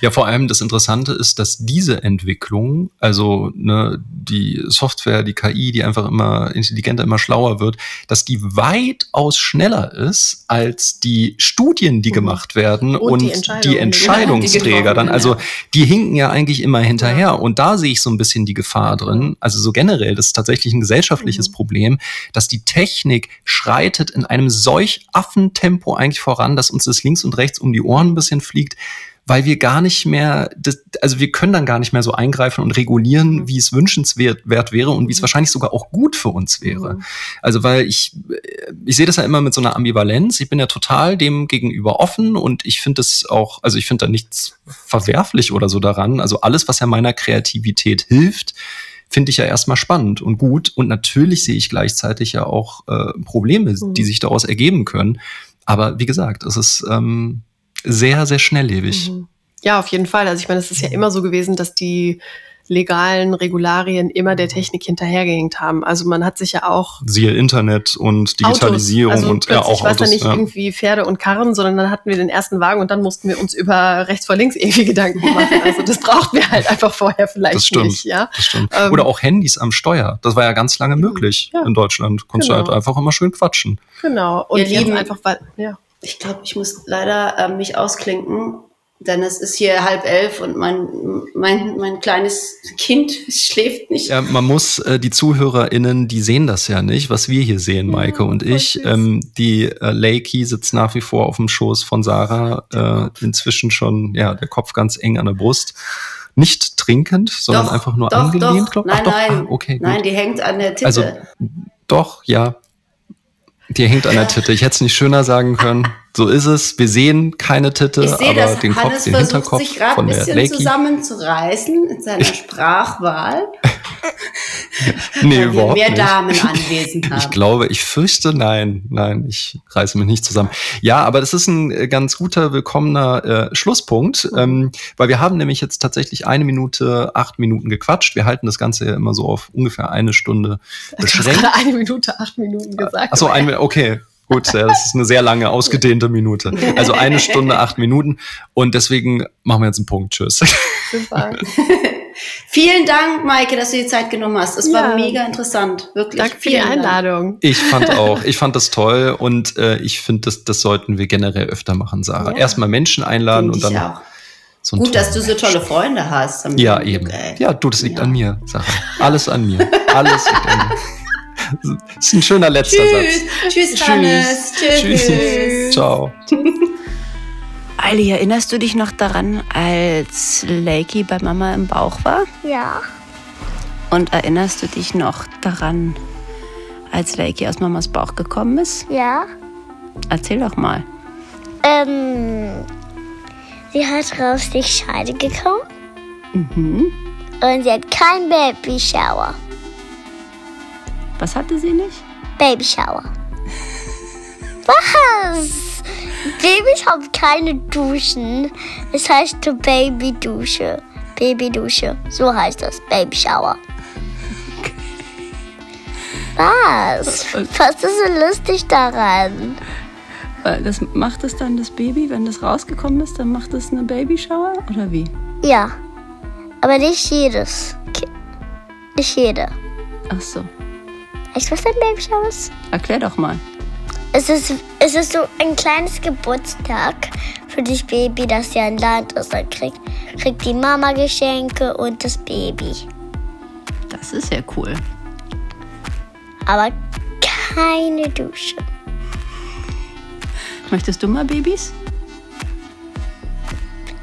Speaker 1: Ja. vor allem das Interessante ist, dass diese Entwicklung, also ne, die Software, die KI, die einfach immer intelligenter, immer schlauer wird, dass die weitaus schneller ist als die Studien, die mhm. gemacht werden und, und die, Entscheidung die, Entscheidungsträger die dann. Also die hinken ja eigentlich immer hinterher. Und da sehe ich so ein bisschen bisschen die Gefahr drin. Also so generell, das ist tatsächlich ein gesellschaftliches mhm. Problem, dass die Technik schreitet in einem solch Affentempo eigentlich voran, dass uns das links und rechts um die Ohren ein bisschen fliegt weil wir gar nicht mehr, das, also wir können dann gar nicht mehr so eingreifen und regulieren, wie es wünschenswert wäre und wie es mhm. wahrscheinlich sogar auch gut für uns wäre. Mhm. Also weil ich, ich sehe das ja immer mit so einer Ambivalenz. Ich bin ja total dem gegenüber offen und ich finde es auch, also ich finde da nichts verwerflich oder so daran. Also alles, was ja meiner Kreativität hilft, finde ich ja erstmal spannend und gut. Und natürlich sehe ich gleichzeitig ja auch äh, Probleme, mhm. die sich daraus ergeben können. Aber wie gesagt, es ist ähm, sehr, sehr schnelllebig. Mhm.
Speaker 3: Ja, auf jeden Fall. Also ich meine, es ist ja immer so gewesen, dass die legalen Regularien immer der Technik hinterhergehängt haben. Also man hat sich ja auch
Speaker 1: siehe Internet und Digitalisierung
Speaker 3: Autos. Also
Speaker 1: und
Speaker 3: ja auch war es ja nicht ja. irgendwie Pferde und Karren, sondern dann hatten wir den ersten Wagen und dann mussten wir uns über rechts vor links irgendwie Gedanken machen. Also das brauchten wir halt einfach vorher vielleicht das
Speaker 1: stimmt,
Speaker 3: nicht. Ja?
Speaker 1: Das stimmt. Ähm, Oder auch Handys am Steuer. Das war ja ganz lange möglich ja. in Deutschland. Konntest genau. du halt einfach immer schön quatschen.
Speaker 3: Genau. Und wir lieben einfach, weil ja.
Speaker 2: Ich glaube, ich muss leider äh, mich ausklinken, denn es ist hier halb elf und mein, mein, mein kleines Kind schläft nicht.
Speaker 1: Ja, man muss äh, die ZuhörerInnen, die sehen das ja nicht, was wir hier sehen, Maike ja, und ich. Ähm, die äh, Lakey sitzt nach wie vor auf dem Schoß von Sarah, äh, inzwischen schon, ja, der Kopf ganz eng an der Brust. Nicht trinkend, sondern doch, einfach nur doch, angelehnt,
Speaker 2: glaube ich. Nein, Ach, doch, nein, ah, okay, nein, die hängt an der Titte.
Speaker 1: Also, doch, ja, die hängt an der Titte. Ich hätte es nicht schöner sagen können. So ist es. Wir sehen keine Titte, ich aber das. den Hannes Kopf, den Hinterkopf sich von der Lakey. ein bisschen
Speaker 2: zusammenzureißen in seiner Sprachwahl.
Speaker 1: nee, überhaupt
Speaker 2: mehr
Speaker 1: nicht.
Speaker 2: Damen anwesend haben.
Speaker 1: Ich glaube, ich fürchte, nein, nein, ich reiße mich nicht zusammen. Ja, aber das ist ein äh, ganz guter, willkommener äh, Schlusspunkt, ähm, weil wir haben nämlich jetzt tatsächlich eine Minute, acht Minuten gequatscht. Wir halten das Ganze ja immer so auf ungefähr eine Stunde beschränkt.
Speaker 3: Hast eine Minute, acht Minuten gesagt.
Speaker 1: Achso, ein, okay. Gut, das ist eine sehr lange, ausgedehnte Minute. Also eine Stunde, acht Minuten. Und deswegen machen wir jetzt einen Punkt. Tschüss. Super.
Speaker 2: Vielen Dank, Maike, dass du die Zeit genommen hast. Es war mega interessant, wirklich.
Speaker 3: Danke für die Einladung.
Speaker 1: Ich fand auch, ich fand das toll und äh, ich finde, das, das sollten wir generell öfter machen, Sarah. Ja. Erstmal Menschen einladen und dann. Auch.
Speaker 2: So Gut, dass du so tolle Freunde hast.
Speaker 1: Ja, eben. Ey. Ja, du, das liegt ja. an mir, Sarah. Alles an mir. Alles liegt an mir. Das ist ein schöner letzter
Speaker 2: Tschüss.
Speaker 1: Satz.
Speaker 2: Tschüss, Hannes. Tschüss. Tschüss. Tschüss.
Speaker 1: Ciao.
Speaker 2: Eili, erinnerst du dich noch daran, als Lakey bei Mama im Bauch war?
Speaker 4: Ja.
Speaker 2: Und erinnerst du dich noch daran, als Lakey aus Mamas Bauch gekommen ist?
Speaker 4: Ja.
Speaker 2: Erzähl doch mal.
Speaker 4: Ähm, sie hat raus die Scheide gekommen.
Speaker 2: Mhm.
Speaker 4: Und sie hat kein Babyshower.
Speaker 2: Was hatte sie nicht?
Speaker 4: Babyshower. Was? Babys haben keine Duschen. Es heißt Babydusche. Babydusche. So heißt das. Babyshower. Was? Was ist so lustig daran?
Speaker 2: Weil das macht es dann das Baby, wenn das rausgekommen ist, dann macht es eine Babyshower oder wie?
Speaker 4: Ja. Aber nicht jedes. Nicht jede.
Speaker 2: Ach so.
Speaker 4: Weißt du, was ein Babyshower ist?
Speaker 2: Erklär doch mal.
Speaker 4: Es ist, es ist so ein kleines Geburtstag für das Baby, das ja ein Land ist. Dann kriegt, kriegt die Mama Geschenke und das Baby.
Speaker 2: Das ist ja cool.
Speaker 4: Aber keine Dusche.
Speaker 2: Möchtest du mal Babys?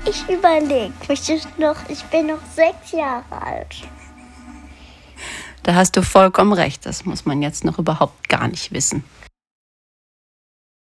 Speaker 4: Ich überlege, noch, ich bin noch sechs Jahre alt.
Speaker 2: Da hast du vollkommen recht. Das muss man jetzt noch überhaupt gar nicht wissen.